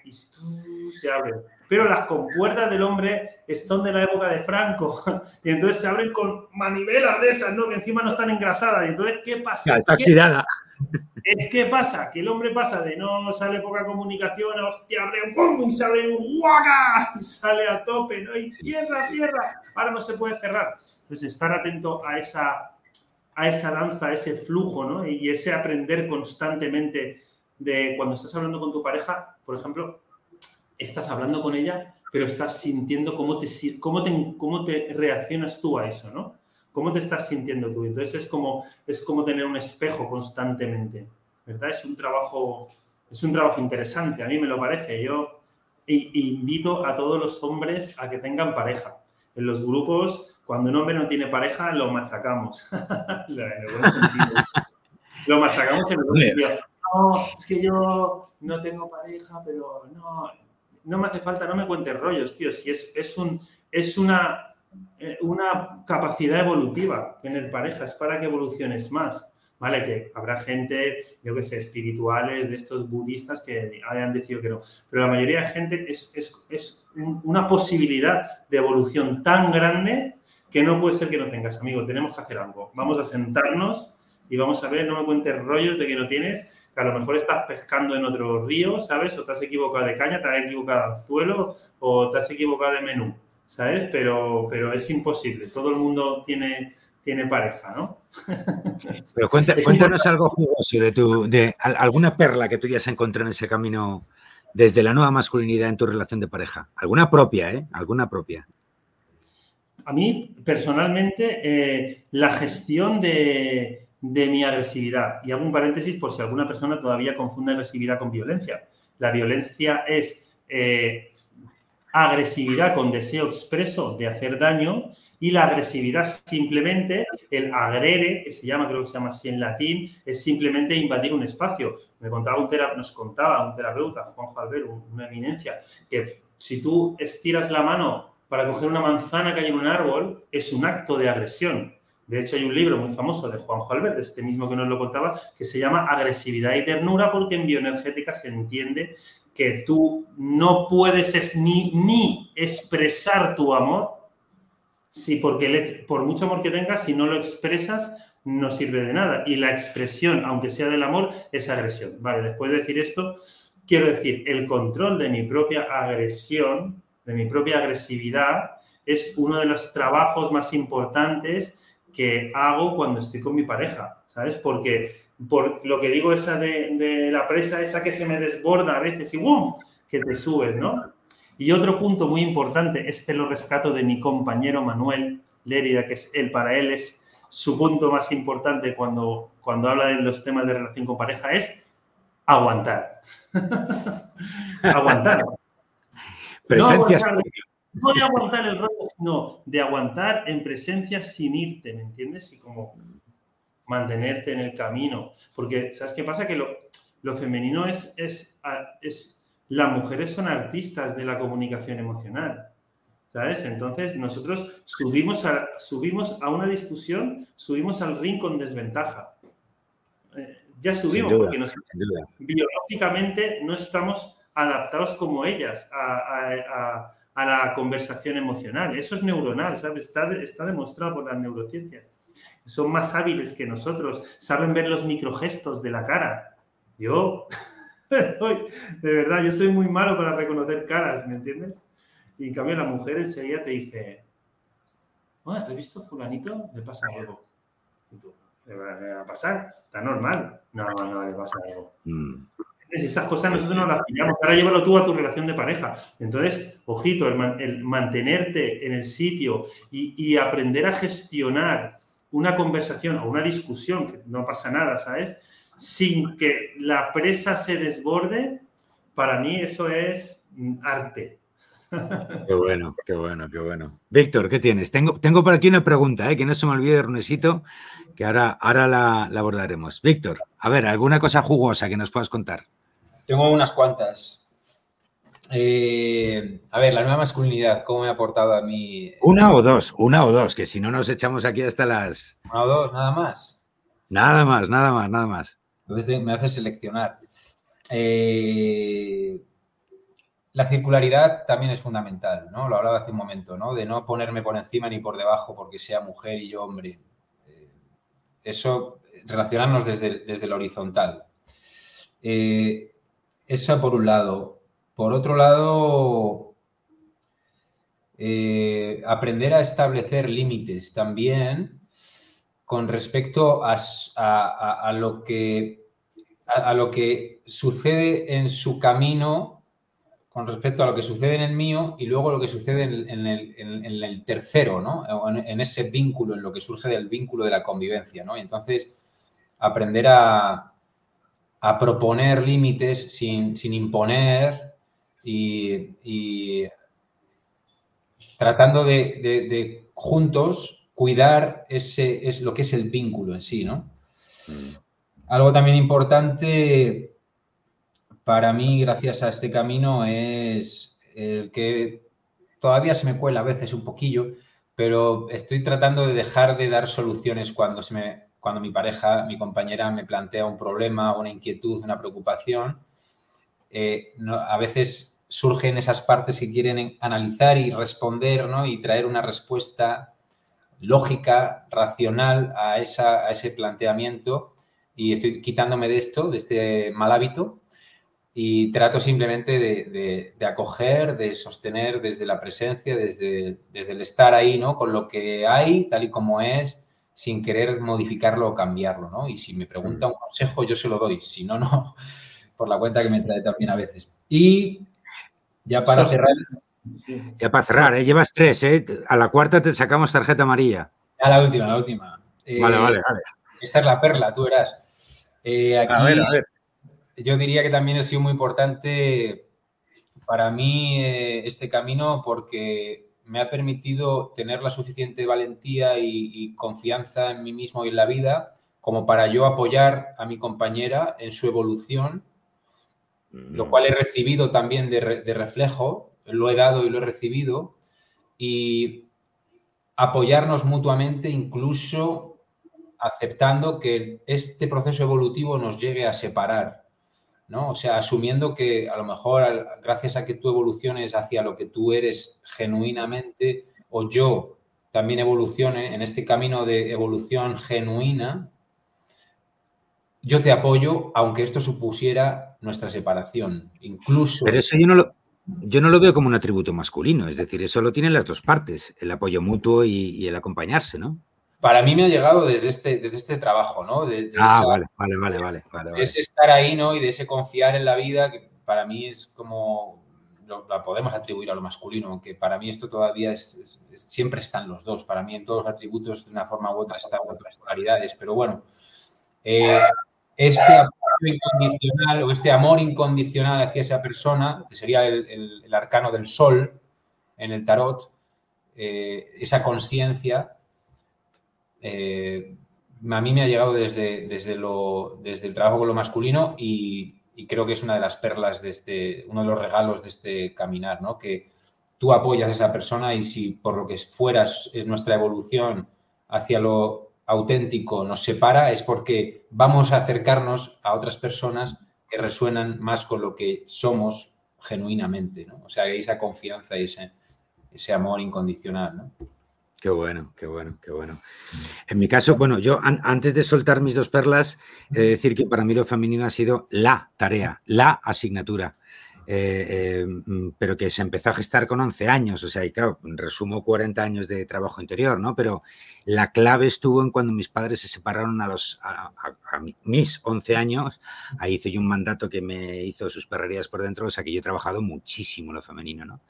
Y se abren. Pero las compuertas del hombre son de la época de Franco *laughs* y entonces se abren con manivelas de esas, ¿no? Que encima no están engrasadas. Y entonces, ¿qué pasa? está oxidada. Es que pasa que el hombre pasa de no sale poca comunicación a hostia, abre pum y sale un guaca *laughs* y sale a tope, ¿no? Y cierra, cierra. Ahora no se puede cerrar. Entonces, estar atento a esa, a esa danza, a ese flujo, ¿no? Y ese aprender constantemente de cuando estás hablando con tu pareja, por ejemplo, estás hablando con ella, pero estás sintiendo cómo te, cómo te, cómo te reaccionas tú a eso, ¿no? ¿Cómo te estás sintiendo tú? Entonces es como, es como tener un espejo constantemente, ¿verdad? Es un trabajo, es un trabajo interesante, a mí me lo parece. Yo invito a todos los hombres a que tengan pareja. En los grupos, cuando un hombre no tiene pareja, lo machacamos. *laughs* lo machacamos en el sentido. No, es que yo no tengo pareja, pero no, no me hace falta, no me cuentes rollos, tío. Si es, es, un, es una eh, una capacidad evolutiva en el pareja, es para que evoluciones más. ¿Vale? Que habrá gente, yo que sé, espirituales, de estos budistas que hayan decidido que no. Pero la mayoría de gente es, es, una posibilidad de evolución tan grande que no puede ser que no tengas, amigo. Tenemos que hacer algo. Vamos a sentarnos y vamos a ver, no me cuentes rollos de que no tienes, que a lo mejor estás pescando en otro río, ¿sabes? O te has equivocado de caña, te has equivocado de anzuelo o te has equivocado de menú. ¿sabes? Pero, pero es imposible. Todo el mundo tiene, tiene pareja, ¿no? *laughs* Pero cuéntanos algo jugoso de, tu, de alguna perla que tú ya has encontrado en ese camino desde la nueva masculinidad en tu relación de pareja. Alguna propia, ¿eh? Alguna propia. A mí, personalmente, eh, la gestión de, de, mi agresividad. Y hago un paréntesis por si alguna persona todavía confunde agresividad con violencia. La violencia es eh, agresividad con deseo expreso de hacer daño y la agresividad simplemente, el agrere, que se llama, creo que se llama así en latín, es simplemente invadir un espacio. Me contaba un nos contaba un terapeuta, Juanjo Albert, una eminencia, que si tú estiras la mano para coger una manzana que hay en un árbol, es un acto de agresión. De hecho, hay un libro muy famoso de Juanjo Albert, este mismo que nos lo contaba, que se llama Agresividad y Ternura, porque en bioenergética se entiende que tú no puedes ni, expresar tu amor, si porque por mucho amor que tengas, si no lo expresas, no sirve de nada. Y la expresión, aunque sea del amor, es agresión. Vale, después de decir esto, quiero decir, el control de mi propia agresión, de mi propia agresividad, es uno de los trabajos más importantes que hago cuando estoy con mi pareja, ¿sabes? Porque por lo que digo esa de, la presa, esa que se me desborda a veces y ¡bum! que te subes, ¿no? Y otro punto muy importante, este lo rescato de mi compañero Manuel Lérida, que es él, para él es su punto más importante cuando, cuando habla de los temas de relación con pareja, es aguantar. *laughs* aguantar. Presencia. No, de aguantar el rollo, sino de aguantar en presencia sin irte, ¿me entiendes? Y como mantenerte en el camino. Porque, ¿sabes qué pasa? Que lo, femenino es, es, es, las mujeres son artistas de la comunicación emocional. ¿Sabes? Entonces, nosotros subimos a, subimos a una discusión, subimos al ring con desventaja. Eh, ya subimos porque biológicamente no estamos adaptados como ellas a, a, la conversación emocional. Eso es neuronal, ¿sabes? Está, está demostrado por las neurociencias son más hábiles que nosotros, saben ver los microgestos de la cara. Yo, *laughs* de verdad, yo soy muy malo para reconocer caras, ¿me entiendes? Y en cambio la mujer enseguida te dice, ¿has visto fulanito? Le pasa algo. ¿Le va a pasar? Está normal. No, no, le pasa algo. Mm. Esas cosas nosotros no las pillamos. Ahora llévalo tú a tu relación de pareja. Entonces, ojito, el, mantenerte en el sitio y, aprender a gestionar una conversación o una discusión, que no pasa nada, ¿sabes? Sin que la presa se desborde, para mí eso es arte. Qué bueno, qué bueno, qué bueno. Víctor, ¿qué tienes? Tengo, tengo por aquí una pregunta, ¿eh? que no se me olvide, Runesito, que ahora, ahora la, abordaremos. Víctor, a ver, ¿alguna cosa jugosa que nos puedas contar? Tengo unas cuantas. Eh, a ver, la nueva masculinidad, ¿cómo me ha aportado a mí? Una o dos, una o dos, que si no nos echamos aquí hasta las... Una o dos, nada más. Nada más, nada más, nada más. Entonces me hace seleccionar. Eh, la circularidad también es fundamental, ¿no? Lo hablaba hace un momento, ¿no? De no ponerme por encima ni por debajo porque sea mujer y yo hombre. Eh, eso, relacionarnos desde, desde el horizontal. Eh, eso por un lado. Por otro lado, aprender a establecer límites también con respecto a, lo que, a, lo que sucede en su camino, con respecto a lo que sucede en el mío y luego lo que sucede en, el, tercero, ¿no? En, ese vínculo, en lo que surge del vínculo de la convivencia, ¿no? Y entonces, aprender a, proponer límites sin, imponer y, tratando de juntos cuidar ese es lo que es el vínculo en sí, ¿no? Mm. Algo también importante para mí, gracias a este camino, es el que todavía se me cuela a veces un poquillo, pero estoy tratando de dejar de dar soluciones cuando, se me, cuando mi pareja, mi compañera me plantea un problema, una inquietud, una preocupación. Eh, a veces surgen esas partes que quieren analizar y responder ¿no? y traer una respuesta lógica, racional a, esa, a ese planteamiento y estoy quitándome de esto, de este mal hábito y trato simplemente de, de, acoger, de sostener desde la presencia, desde, desde el estar ahí, ¿no? Con lo que hay, tal y como es, sin querer modificarlo o cambiarlo, ¿no? Y si me pregunta un consejo, yo se lo doy, si no, no, *laughs* por la cuenta que me trae también a veces. Y ya para cerrar... Ya para cerrar, ¿eh? llevas tres, ¿eh? A la cuarta te sacamos tarjeta amarilla. A la última, la última. vale, vale, vale. Esta es la perla, tú verás. Eh, a ver, a ver. Yo diría que también ha sido muy importante para mí eh, este camino porque me ha permitido tener la suficiente valentía y, confianza en mí mismo y en la vida como para yo apoyar a mi compañera en su evolución, lo mm. cual he recibido también de reflejo lo he dado y lo he recibido, y apoyarnos mutuamente, incluso aceptando que este proceso evolutivo nos llegue a separar, ¿no? O sea, asumiendo que a lo mejor gracias a que tú evoluciones hacia lo que tú eres genuinamente, o yo también evolucione en este camino de evolución genuina, yo te apoyo, aunque esto supusiera nuestra separación. Incluso. Pero eso yo no lo, yo no lo veo como un atributo masculino, es decir, eso lo tienen las dos partes, el apoyo mutuo y, el acompañarse, ¿no? Para mí me ha llegado desde este, desde este trabajo, ¿no? ah, vale, vale, vale, vale, ese estar ahí, ¿no? Y de ese confiar en la vida, que para mí es como, la podemos atribuir a lo masculino, aunque para mí esto todavía es, siempre están los dos. Para mí en todos los atributos, de una forma u otra, están otras claridades. Pero bueno, eh, este apoyo incondicional o este amor incondicional hacia esa persona, que sería el, arcano del sol en el tarot, eh, esa conciencia, eh, a mí me ha llegado desde, desde, lo, desde el trabajo con lo masculino y, creo que es una de las perlas de este, uno de los regalos de este caminar, ¿no? Que tú apoyas a esa persona y si por lo que fueras es nuestra evolución hacia lo auténtico nos separa es porque vamos a acercarnos a otras personas que resuenan más con lo que somos genuinamente, ¿no? O sea, esa confianza y ese, ese amor incondicional, ¿no? Qué bueno, qué bueno, qué bueno. En mi caso, bueno, yo antes de soltar mis dos perlas, decir que para mí lo femenino ha sido la tarea, la asignatura. Eh, eh, mm, pero que se empezó a gestar con 11 años, o sea, y claro, resumo 40 años de trabajo interior, ¿no? Pero la clave estuvo en cuando mis padres se separaron a los a, mis 11 años, ahí hice yo un mandato que me hizo sus perrerías por dentro, o sea que yo he trabajado muchísimo lo femenino, ¿no?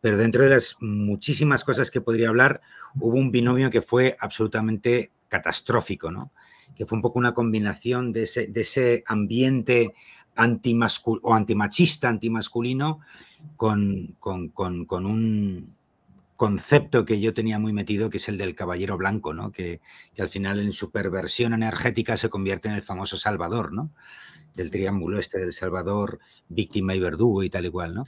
Pero dentro de las muchísimas cosas que podría hablar, hubo un binomio que fue absolutamente catastrófico, ¿no? Que fue un poco una combinación de ese, de ese ambiente o antimachista, antimasculino, con, con, un, concepto que yo tenía muy metido, que es el del caballero blanco, ¿no? Que, al final en su perversión energética se convierte en el famoso Salvador, ¿no? Del triángulo este del Salvador, víctima y verdugo y tal y cual, ¿no?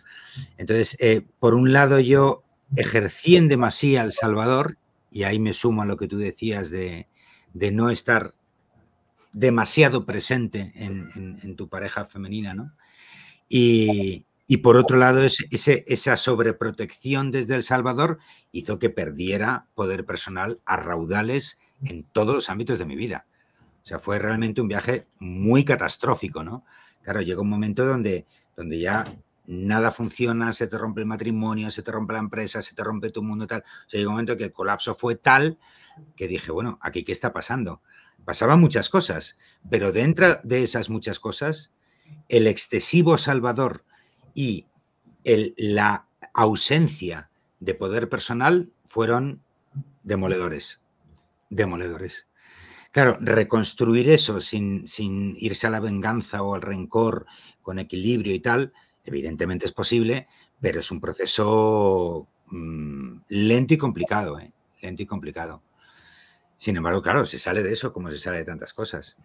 Entonces, eh, por un lado yo ejercí en demasía al Salvador, y ahí me sumo a lo que tú decías de, no estar demasiado presente en, tu pareja femenina, ¿no? Y, y por otro lado, esa sobreprotección desde El Salvador hizo que perdiera poder personal a raudales en todos los ámbitos de mi vida. O sea, fue realmente un viaje muy catastrófico, ¿no? Claro, llegó un momento donde, donde ya nada funciona, se te rompe el matrimonio, se te rompe la empresa, se te rompe tu mundo, tal. O sea, llegó un momento que el colapso fue tal que dije, bueno, aquí qué está pasando. Pasaban muchas cosas, pero dentro de esas muchas cosas, el excesivo Salvador y la ausencia de poder personal fueron demoledores. Demoledores. Claro, reconstruir eso sin, sin, irse a la venganza o al rencor con equilibrio y tal, evidentemente es posible, pero es un proceso mm, lento y complicado, ¿eh? lento y complicado. Sin embargo, claro, se sale de eso como se sale de tantas cosas.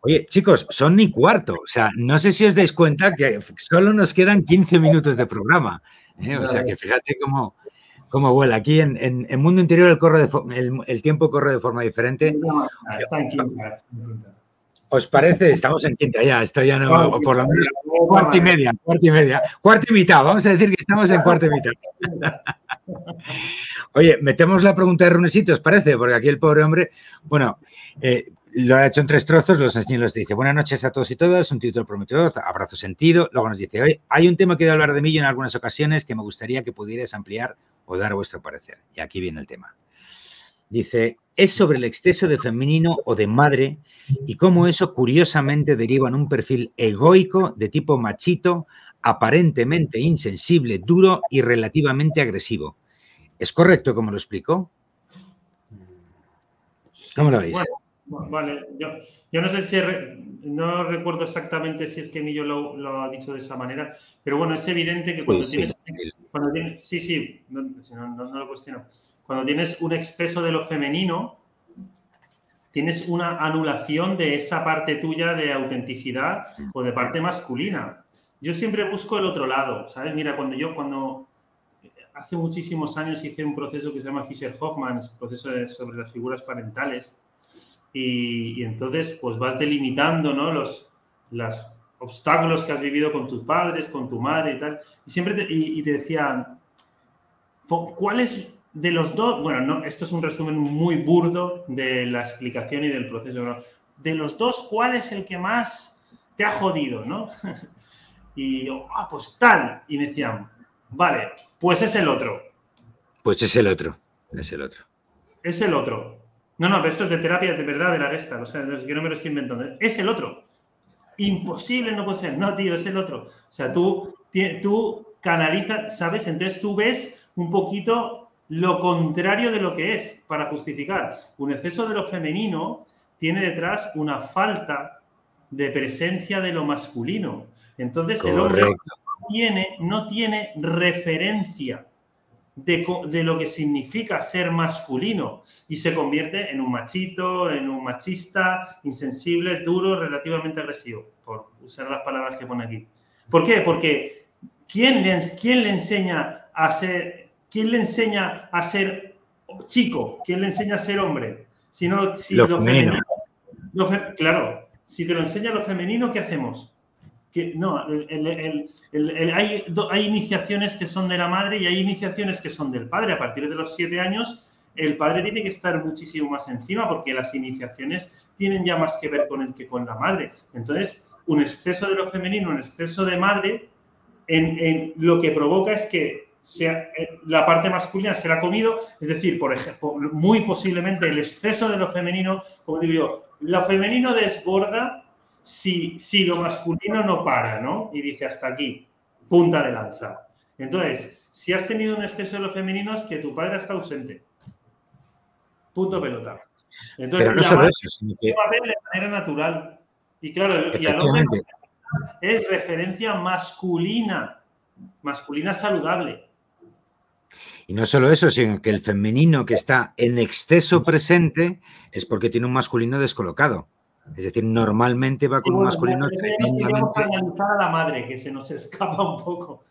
Oye, chicos, son ni cuarto. O sea, no sé si os dais cuenta que solo nos quedan 15 minutos de programa. ¿eh? O sea, que fíjate cómo, cómo vuela. Aquí en, en, Mundo Interior el, corre de, el, tiempo corre de forma diferente. Está en quinta. ¿Os parece? Estamos en quinta ya, esto ya no, por lo menos cuarta y media, cuarta y media, cuarta y mitad, vamos a decir que estamos en cuarta y mitad. *laughs* Oye, metemos la pregunta de Runesito, ¿os parece? Porque aquí el pobre hombre, bueno, eh, lo ha hecho en tres trozos, los enseño los dice, buenas noches a todos y todas, un título prometedor, abrazo sentido. Luego nos dice, hoy hay un tema que he hablar de mí en algunas ocasiones que me gustaría que pudierais ampliar o dar vuestro parecer. Y aquí viene el tema. Dice, es sobre el exceso de femenino o de madre y cómo eso curiosamente deriva en un perfil egoico de tipo machito, aparentemente insensible, duro y relativamente agresivo. ¿Es correcto como lo explico? ¿Cómo lo veis? Vale, yo, no sé si, no recuerdo exactamente si es que Millo lo, lo, ha dicho de esa manera, pero bueno, es evidente que cuando, tienes, sí, sí, no, lo cuestiono, cuando tienes un exceso de lo femenino, tienes una anulación de esa parte tuya de autenticidad o de parte masculina. Yo siempre busco el otro lado, ¿sabes? Mira, cuando yo, cuando hace muchísimos años hice un proceso que se llama Fisher-Hoffman, es proceso sobre las figuras parentales, y, entonces pues vas delimitando ¿no? los los obstáculos que has vivido con tus padres, con tu madre y tal. Y siempre te, y, te decían, ¿cuáles de los dos? Bueno, no, esto es un resumen muy burdo de la explicación y del proceso. De los dos, ¿cuál es el que más te ha jodido? ¿no? *laughs* y yo, ah, pues tal. Y me decían, vale, pues es el otro. Pues es el otro, es el otro. Es el otro. No, no, pero esto es de terapia de verdad de la gesta, o sea, que no me lo estoy inventando. Es el otro. Imposible no puede ser. No, tío, es el otro. O sea, tú, tú canalizas, ¿sabes? Entonces tú ves un poquito lo contrario de lo que es para justificar. Un exceso de lo femenino tiene detrás una falta de presencia de lo masculino. Entonces el hombre tiene, no tiene referencia de, lo que significa ser masculino y se convierte en un machito, en un machista, insensible, duro, relativamente agresivo, por usar las palabras que pone aquí. ¿Por qué? Porque ¿quién le, quién le enseña a ser, quién le enseña a ser chico? ¿Quién le enseña a ser hombre? Si no, si lo, femenino. claro, si te lo enseña lo femenino, ¿qué hacemos? que no, hay, hay, iniciaciones que son de la madre y hay iniciaciones que son del padre. A partir de los siete años, el padre tiene que estar muchísimo más encima porque las iniciaciones tienen ya más que ver con el que con la madre. Entonces, un exceso de lo femenino, un exceso de madre, en, lo que provoca es que sea, eh, la parte masculina se la ha comido, es decir, por ejemplo, muy posiblemente el exceso de lo femenino, como digo yo, lo femenino desborda si, lo masculino no para, ¿no? Y dice hasta aquí, punta de lanza. Entonces, si has tenido un exceso de lo femenino es que tu padre está ausente. Punto pelota. Entonces, Pero no solo eso, sino que... de manera natural. Y claro, y al hombre es referencia masculina, masculina saludable. Y no solo eso, sino que el femenino que está en exceso presente es porque tiene un masculino descolocado. Es decir, normalmente va con un masculino a la madre, que se nos *laughs* escapa un poco.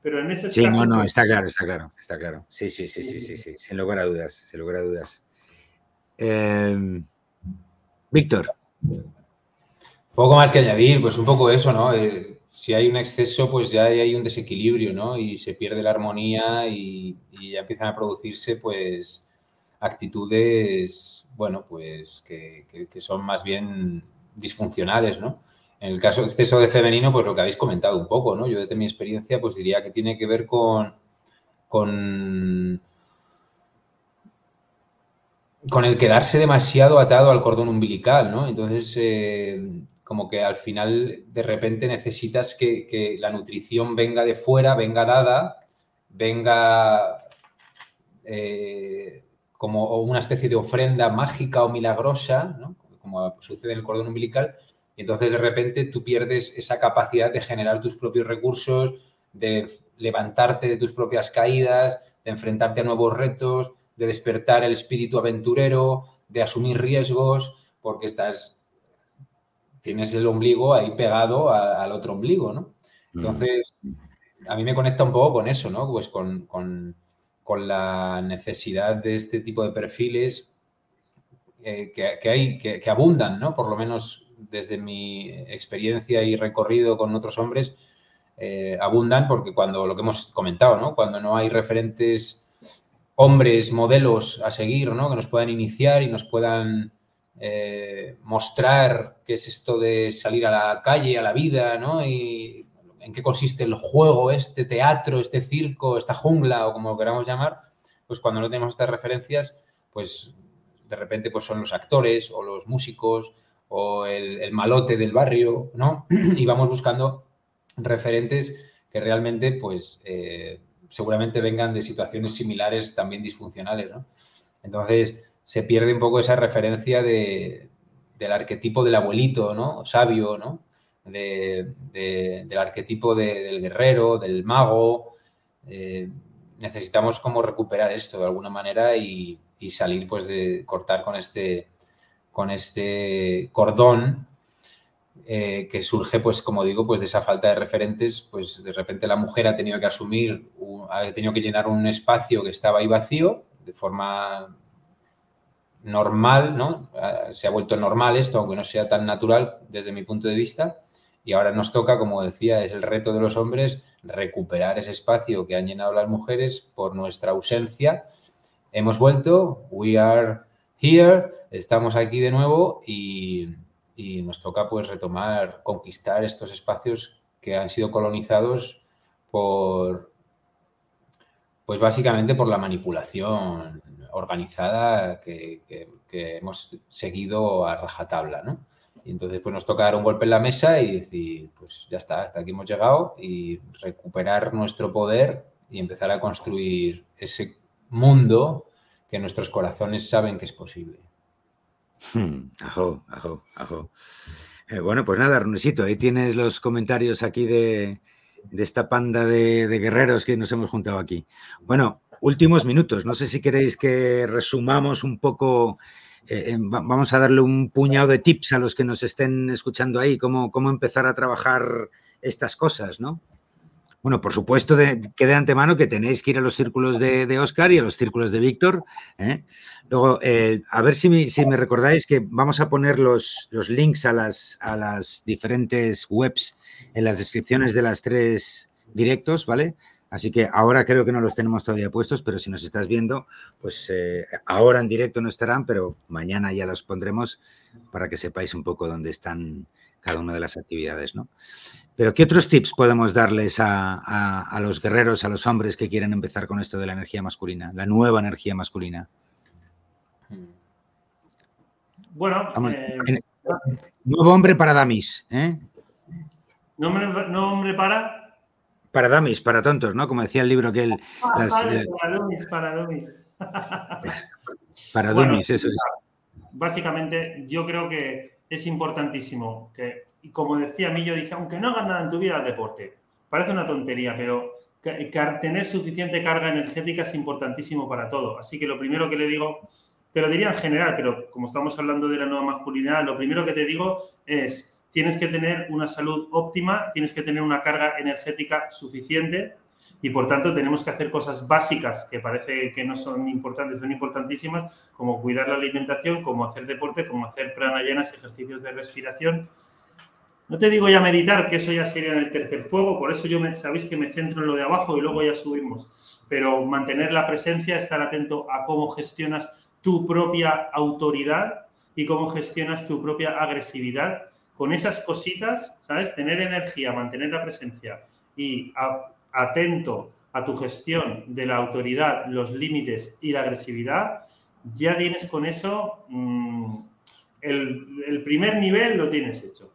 Pero en ese Sí, no, no, está claro, está claro, está claro. Sí, sí, sí, sí, sí, sí, sin lugar a dudas, sin lugar a dudas. Em, Víctor. Poco más que añadir, pues un poco eso, ¿no? Eh, si hay un exceso, pues ya hay un desequilibrio, ¿no? Y se pierde la armonía y, ya empiezan a producirse, pues, actitudes, bueno, pues que, son más bien disfuncionales, ¿no? En el caso de exceso de femenino, pues lo que habéis comentado un poco, ¿no? Yo desde mi experiencia, pues diría que tiene que ver con, con, con el quedarse demasiado atado al cordón umbilical, ¿no? Entonces, eh, como que al final de repente necesitas que, la nutrición venga de fuera, venga dada, venga eh, como una especie de ofrenda mágica o milagrosa, como sucede en el cordón umbilical, y entonces de repente tú pierdes esa capacidad de generar tus propios recursos, de levantarte de tus propias caídas, de enfrentarte a nuevos retos, de despertar el espíritu aventurero, de asumir riesgos, porque estás tienes el ombligo ahí pegado al otro ombligo, ¿no? Mm. Entonces, a mí me conecta un poco con eso, ¿no? Pues con, la necesidad de este tipo de perfiles eh, que, hay, que, abundan, ¿no? Por lo menos desde mi experiencia y recorrido con otros hombres, eh, abundan porque cuando, lo que hemos comentado, ¿no? Cuando no hay referentes hombres, modelos a seguir, ¿no? Que nos puedan iniciar y nos puedan eh, mostrar qué es esto de salir a la calle, a la vida, ¿no? Y en qué consiste el juego, este teatro, este circo, esta jungla o como lo queramos llamar, pues cuando no tenemos estas referencias, pues de repente pues son los actores o los músicos o el, malote del barrio, ¿no? *clears throat* Y vamos buscando referentes que realmente pues eh, seguramente vengan de situaciones similares también disfuncionales, ¿no? Entonces, se pierde un poco esa referencia de, del arquetipo del abuelito, ¿no? Sabio, ¿no? del arquetipo del guerrero, del mago. Eh, necesitamos como recuperar esto de alguna manera y, salir, pues, de cortar con este, con este cordón eh, que surge, pues, como digo, pues de esa falta de referentes, pues de repente la mujer ha tenido que asumir, ha tenido que llenar un espacio que estaba ahí vacío de forma normal, ¿no? Ah, se ha vuelto normal esto, aunque no sea tan natural desde mi punto de vista. Y ahora nos toca, como decía, es el reto de los hombres recuperar ese espacio que han llenado las mujeres por nuestra ausencia. Hemos vuelto, we are here, estamos aquí de nuevo y, y nos toca pues retomar, conquistar estos espacios que han sido colonizados por, pues básicamente por la manipulación organizada que, hemos seguido a rajatabla, ¿no? Y entonces pues nos toca dar un golpe en la mesa y decir, pues ya está, hasta aquí hemos llegado y recuperar nuestro poder y empezar a construir ese mundo que nuestros corazones saben que es posible. Hmm, ajo, ajo, ajo. Eh, bueno, pues nada, Runesito, ahí tienes los comentarios aquí de, esta panda de, guerreros que nos hemos juntado aquí. Bueno, últimos minutos. No sé si queréis que resumamos un poco, eh, vamos a darle un puñado de tips a los que nos estén escuchando ahí, cómo, cómo empezar a trabajar estas cosas, ¿no? Bueno, por supuesto que de antemano que tenéis que ir a los círculos de, Oscar y a los círculos de Víctor. ¿eh? Luego, eh, a ver si me, si me, recordáis que vamos a poner los, los links a las, a las diferentes webs en las descripciones de las tres directos, ¿vale? Así que ahora creo que no los tenemos todavía puestos, pero si nos estás viendo, pues eh, ahora en directo no estarán, pero mañana ya los pondremos para que sepáis un poco dónde están cada una de las actividades, ¿no? Pero ¿qué otros tips podemos darles a, los guerreros, a los hombres que quieren empezar con esto de la energía masculina, la nueva energía masculina? Bueno, eh, nuevo hombre para Damis, ¿eh? ¿No hombre para? Para dummies, para tontos, ¿no? Como decía el libro que él... Ah, para dummies, para dummies. *laughs* para dummies, eso es. Básicamente, yo creo que es importantísimo que, y como decía Millo, dice, aunque no hagas nada en tu vida, el deporte. Parece una tontería, pero tener suficiente carga energética es importantísimo para todo. Así que lo primero que le digo, te lo diría en general, pero como estamos hablando de la nueva masculinidad, lo primero que te digo es, tienes que tener una salud óptima, tienes que tener una carga energética suficiente y por tanto tenemos que hacer cosas básicas que parece que no son importantes, son importantísimas, como cuidar la alimentación, como hacer deporte, como hacer pranayanas, ejercicios de respiración. No te digo ya meditar, que eso ya sería en el tercer fuego, por eso yo me, sabéis que me centro en lo de abajo y luego ya subimos, pero mantener la presencia, estar atento a cómo gestionas tu propia autoridad y cómo gestionas tu propia agresividad. Con esas cositas, ¿sabes? Tener energía, mantener la presencia y atento a tu gestión de la autoridad, los límites y la agresividad, ya tienes con eso mm, el, primer nivel lo tienes hecho.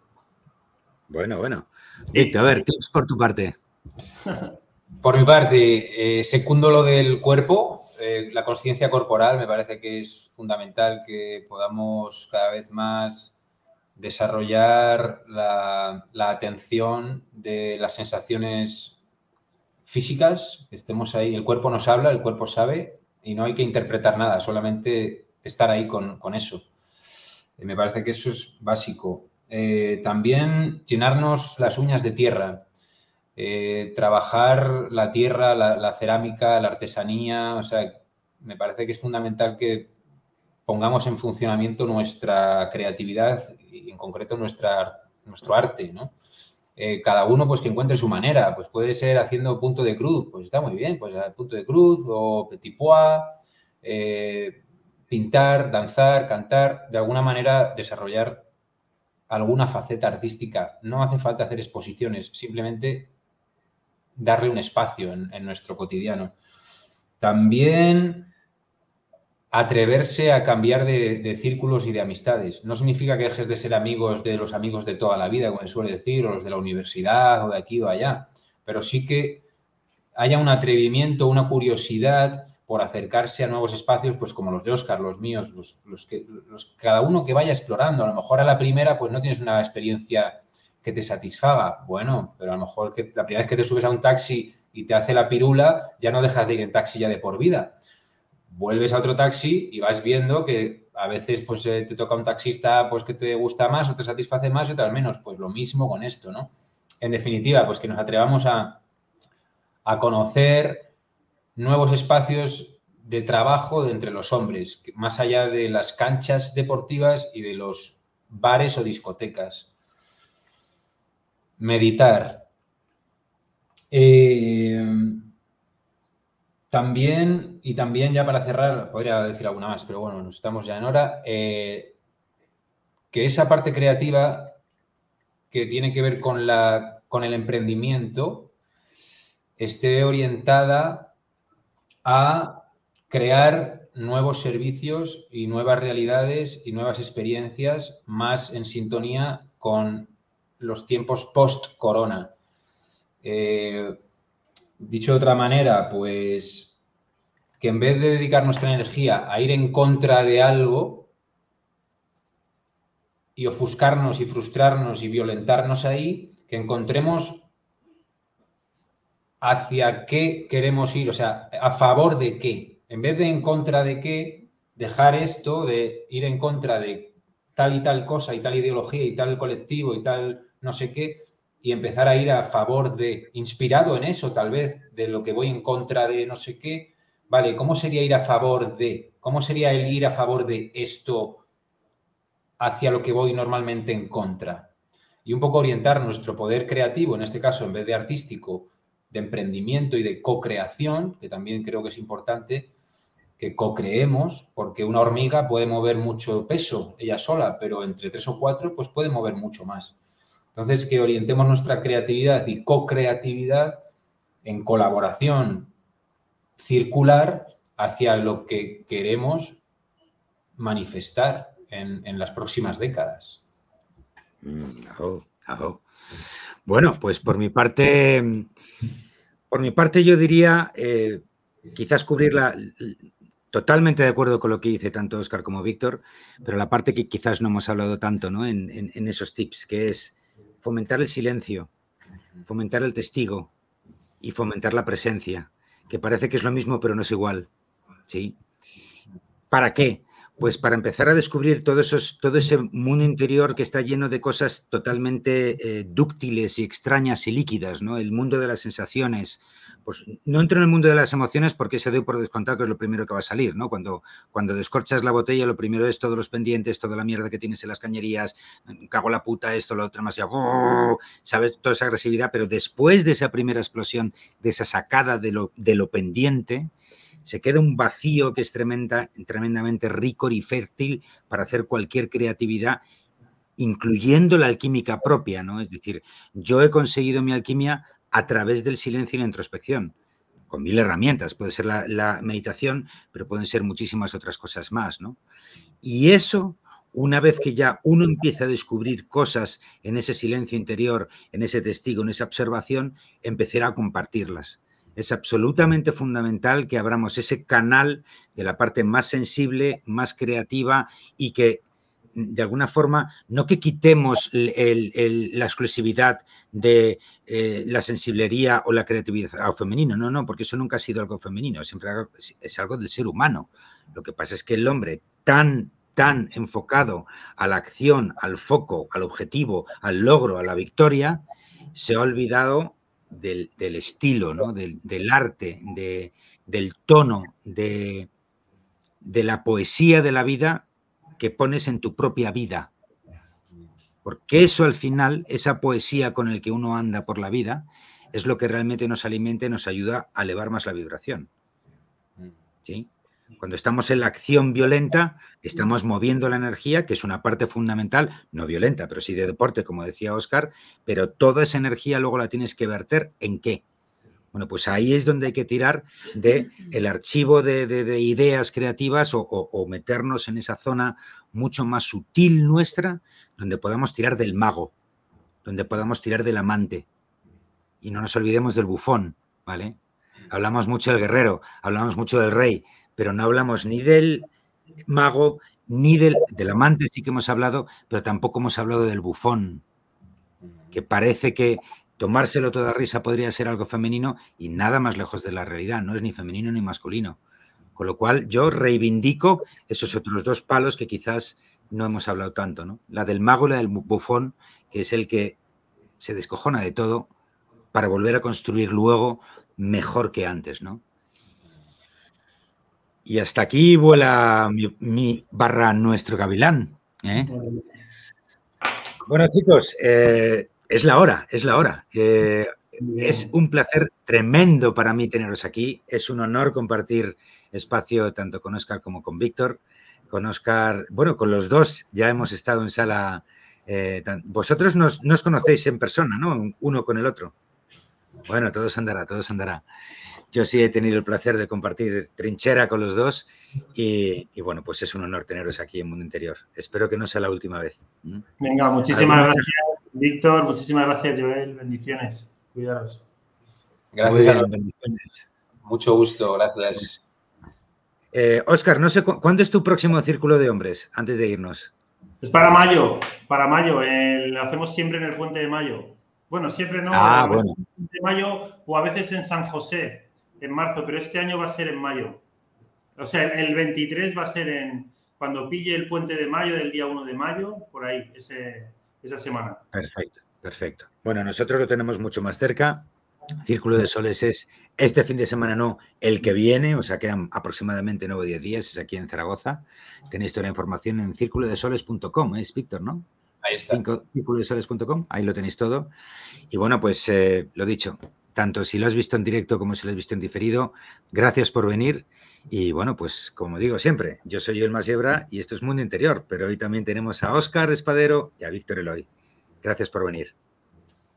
Bueno, bueno. a ver, tips por tu parte. *laughs* por mi parte, eh, secundo lo del cuerpo, eh, la conciencia corporal me parece que es fundamental que podamos cada vez más desarrollar la, la atención de las sensaciones físicas, que estemos ahí, el cuerpo nos habla, el cuerpo sabe y no hay que interpretar nada, solamente estar ahí con, eso. Eh, me parece que eso es básico. Eh, también llenarnos las uñas de tierra, eh, trabajar la tierra, la, cerámica, la artesanía, o sea, me parece que es fundamental que pongamos en funcionamiento nuestra creatividad en concreto nuestra, nuestro arte, ¿no? Eh, cada uno pues que encuentre su manera, pues puede ser haciendo punto de cruz, pues está muy bien, pues punto de cruz o petit pois, eh, pintar, danzar, cantar, de alguna manera desarrollar alguna faceta artística. No hace falta hacer exposiciones, simplemente darle un espacio en nuestro cotidiano. También atreverse a cambiar de, círculos y de amistades. No significa que dejes de ser amigos de los amigos de toda la vida, como se suele decir, o los de la universidad, o de aquí o allá, pero sí que haya un atrevimiento, una curiosidad por acercarse a nuevos espacios, pues como los de Oscar, los míos, los, que cada uno que vaya explorando. A lo mejor a la primera, pues no tienes una experiencia que te satisfaga. Bueno, pero a lo mejor que la primera vez que te subes a un taxi y te hace la pirula, ya no dejas de ir en taxi ya de por vida vuelves a otro taxi y vas viendo que a veces pues eh, te toca un taxista pues que te gusta más o te satisface más y otras menos. Pues lo mismo con esto, ¿no? En definitiva, pues que nos atrevamos a, a conocer nuevos espacios de trabajo de entre los hombres, más allá de las canchas deportivas y de los bares o discotecas. Meditar. Eh, también, y también ya para cerrar, podría decir alguna más, pero bueno, estamos ya en hora, eh, que esa parte creativa que tiene que ver con, la, con el emprendimiento esté orientada a crear nuevos servicios y nuevas realidades y nuevas experiencias más en sintonía con los tiempos post-corona. Eh, Dicho de otra manera, pues que en vez de dedicar nuestra energía a ir en contra de algo y ofuscarnos y frustrarnos y violentarnos ahí, que encontremos hacia qué queremos ir, o sea, a favor de qué. En vez de en contra de qué, dejar esto de ir en contra de tal y tal cosa y tal ideología y tal colectivo y tal no sé qué, y empezar a ir a favor de, inspirado en eso tal vez, de lo que voy en contra de no sé qué, vale, ¿cómo sería ir a favor de? ¿Cómo sería el ir a favor de esto hacia lo que voy normalmente en contra? Y un poco orientar nuestro poder creativo, en este caso, en vez de artístico, de emprendimiento y de co-creación, que también creo que es importante, que co-creemos, porque una hormiga puede mover mucho peso ella sola, pero entre tres o cuatro, pues puede mover mucho más. Entonces, que orientemos nuestra creatividad y co-creatividad en colaboración circular hacia lo que queremos manifestar en, las próximas décadas. Mm, bueno, pues por mi parte, por mi parte yo diría eh, quizás cubrirla totalmente de acuerdo con lo que dice tanto Oscar como Víctor, pero la parte que quizás no hemos hablado tanto ¿no? en esos tips, que es fomentar el silencio, fomentar el testigo, y fomentar la presencia, que parece que es lo mismo, pero no es igual. ¿Sí? ¿Para qué? Pues para empezar a descubrir todo, todo ese mundo interior que está lleno de cosas totalmente eh, dúctiles y extrañas y líquidas, ¿no? El mundo de las sensaciones. Pues no entro en el mundo de las emociones porque se doy por descontado que es lo primero que va a salir, ¿no? Cuando, cuando descorchas la botella, lo primero es todos los pendientes, toda la mierda que tienes en las cañerías, cago la puta, esto, lo otro, más ¿sabes? Toda esa agresividad, pero después de esa primera explosión, de esa sacada de lo, de lo pendiente, se queda un vacío que es tremenda, tremendamente rico y fértil para hacer cualquier creatividad, incluyendo la alquímica propia, ¿no? Es decir, yo he conseguido mi alquimia a través del silencio y la introspección, con mil herramientas. Puede ser la, meditación, pero pueden ser muchísimas otras cosas más, ¿no? Y eso, una vez que ya uno empieza a descubrir cosas en ese silencio interior, en ese testigo, en esa observación, empezará a compartirlas es absolutamente fundamental que abramos ese canal de la parte más sensible, más creativa y que de alguna forma, no que quitemos la exclusividad de eh, la sensiblería o la creatividad femenino, no, no, porque eso nunca ha sido algo femenino, siempre es algo del ser humano. Lo que pasa es que el hombre tan, tan enfocado a la acción, al foco, al objetivo, al logro, a la victoria, se ha olvidado del, estilo, ¿no? del, arte, del tono, de, de la poesía de la vida que pones en tu propia vida. Porque eso al final, esa poesía con el que uno anda por la vida, es lo que realmente nos alimenta y nos ayuda a elevar más la vibración. ¿Sí? Cuando estamos en la acción violenta, estamos moviendo la energía, que es una parte fundamental, no violenta, pero sí de deporte, como decía Oscar, pero toda esa energía luego la tienes que verter en qué. Bueno, pues ahí es donde hay que tirar de el archivo de, ideas creativas o, o, meternos en esa zona mucho más sutil nuestra, donde podamos tirar del mago, donde podamos tirar del amante. Y no nos olvidemos del bufón, ¿vale? Hablamos mucho del guerrero, hablamos mucho del rey, pero no hablamos ni del mago, ni del, amante, sí que hemos hablado, pero tampoco hemos hablado del bufón, que parece que tomárselo toda risa podría ser algo femenino y nada más lejos de la realidad, no es ni femenino ni masculino. Con lo cual yo reivindico esos otros dos palos que quizás no hemos hablado tanto, ¿no? La del mago y la del bufón, que es el que se descojona de todo para volver a construir luego mejor que antes, ¿no? Y hasta aquí vuela mi, barra nuestro gavilán. ¿eh? Bueno, chicos, eh, es la hora, es la hora. Eh, es un placer tremendo para mí teneros aquí. Es un honor compartir espacio tanto con Oscar como con Víctor. Con Oscar, bueno, con los dos ya hemos estado en sala. vosotros nos, nos conocéis en persona, ¿no? Uno con el otro. Bueno, todo se andará, todo se andará. Yo sí he tenido el placer de compartir trinchera con los dos y, bueno, pues es un honor teneros aquí en Mundo Interior. Espero que no sea la última vez. ¿Mm? Venga, muchísimas gracias, Víctor. Muchísimas gracias, Joel. Bendiciones. Cuidados. Gracias. bendiciones. Mucho gusto, gracias. Oscar, eh, no sé cuándo es tu próximo círculo de hombres, antes de irnos. Es para mayo, para mayo. lo hacemos siempre en el puente de mayo. Bueno, siempre no. Ah, bueno. De mayo o a veces en San José en marzo, pero este año va a ser en mayo. O sea, el 23 va a ser en cuando pille el puente de mayo, del día 1 de mayo, por ahí, esa semana. Perfecto, perfecto. Bueno, nosotros lo tenemos mucho más cerca. Círculo de Soles es este fin de semana, no, el que viene, o sea, quedan aproximadamente 9 o 10 días, es aquí en Zaragoza. Tenéis toda la información en círculodesoles.com, ¿es Víctor, no? Ahí está. Círculodesoles.com, ahí lo tenéis todo. Y bueno, pues eh, lo dicho, tanto si lo has visto en directo como si lo has visto en diferido. Gracias por venir. Y bueno, pues como digo siempre, yo soy el Masiebra y esto es Mundo Interior, pero hoy también tenemos a Óscar Espadero y a Víctor Eloy. Gracias por venir.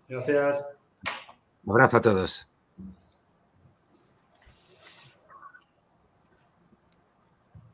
Gracias. Un abrazo a todos.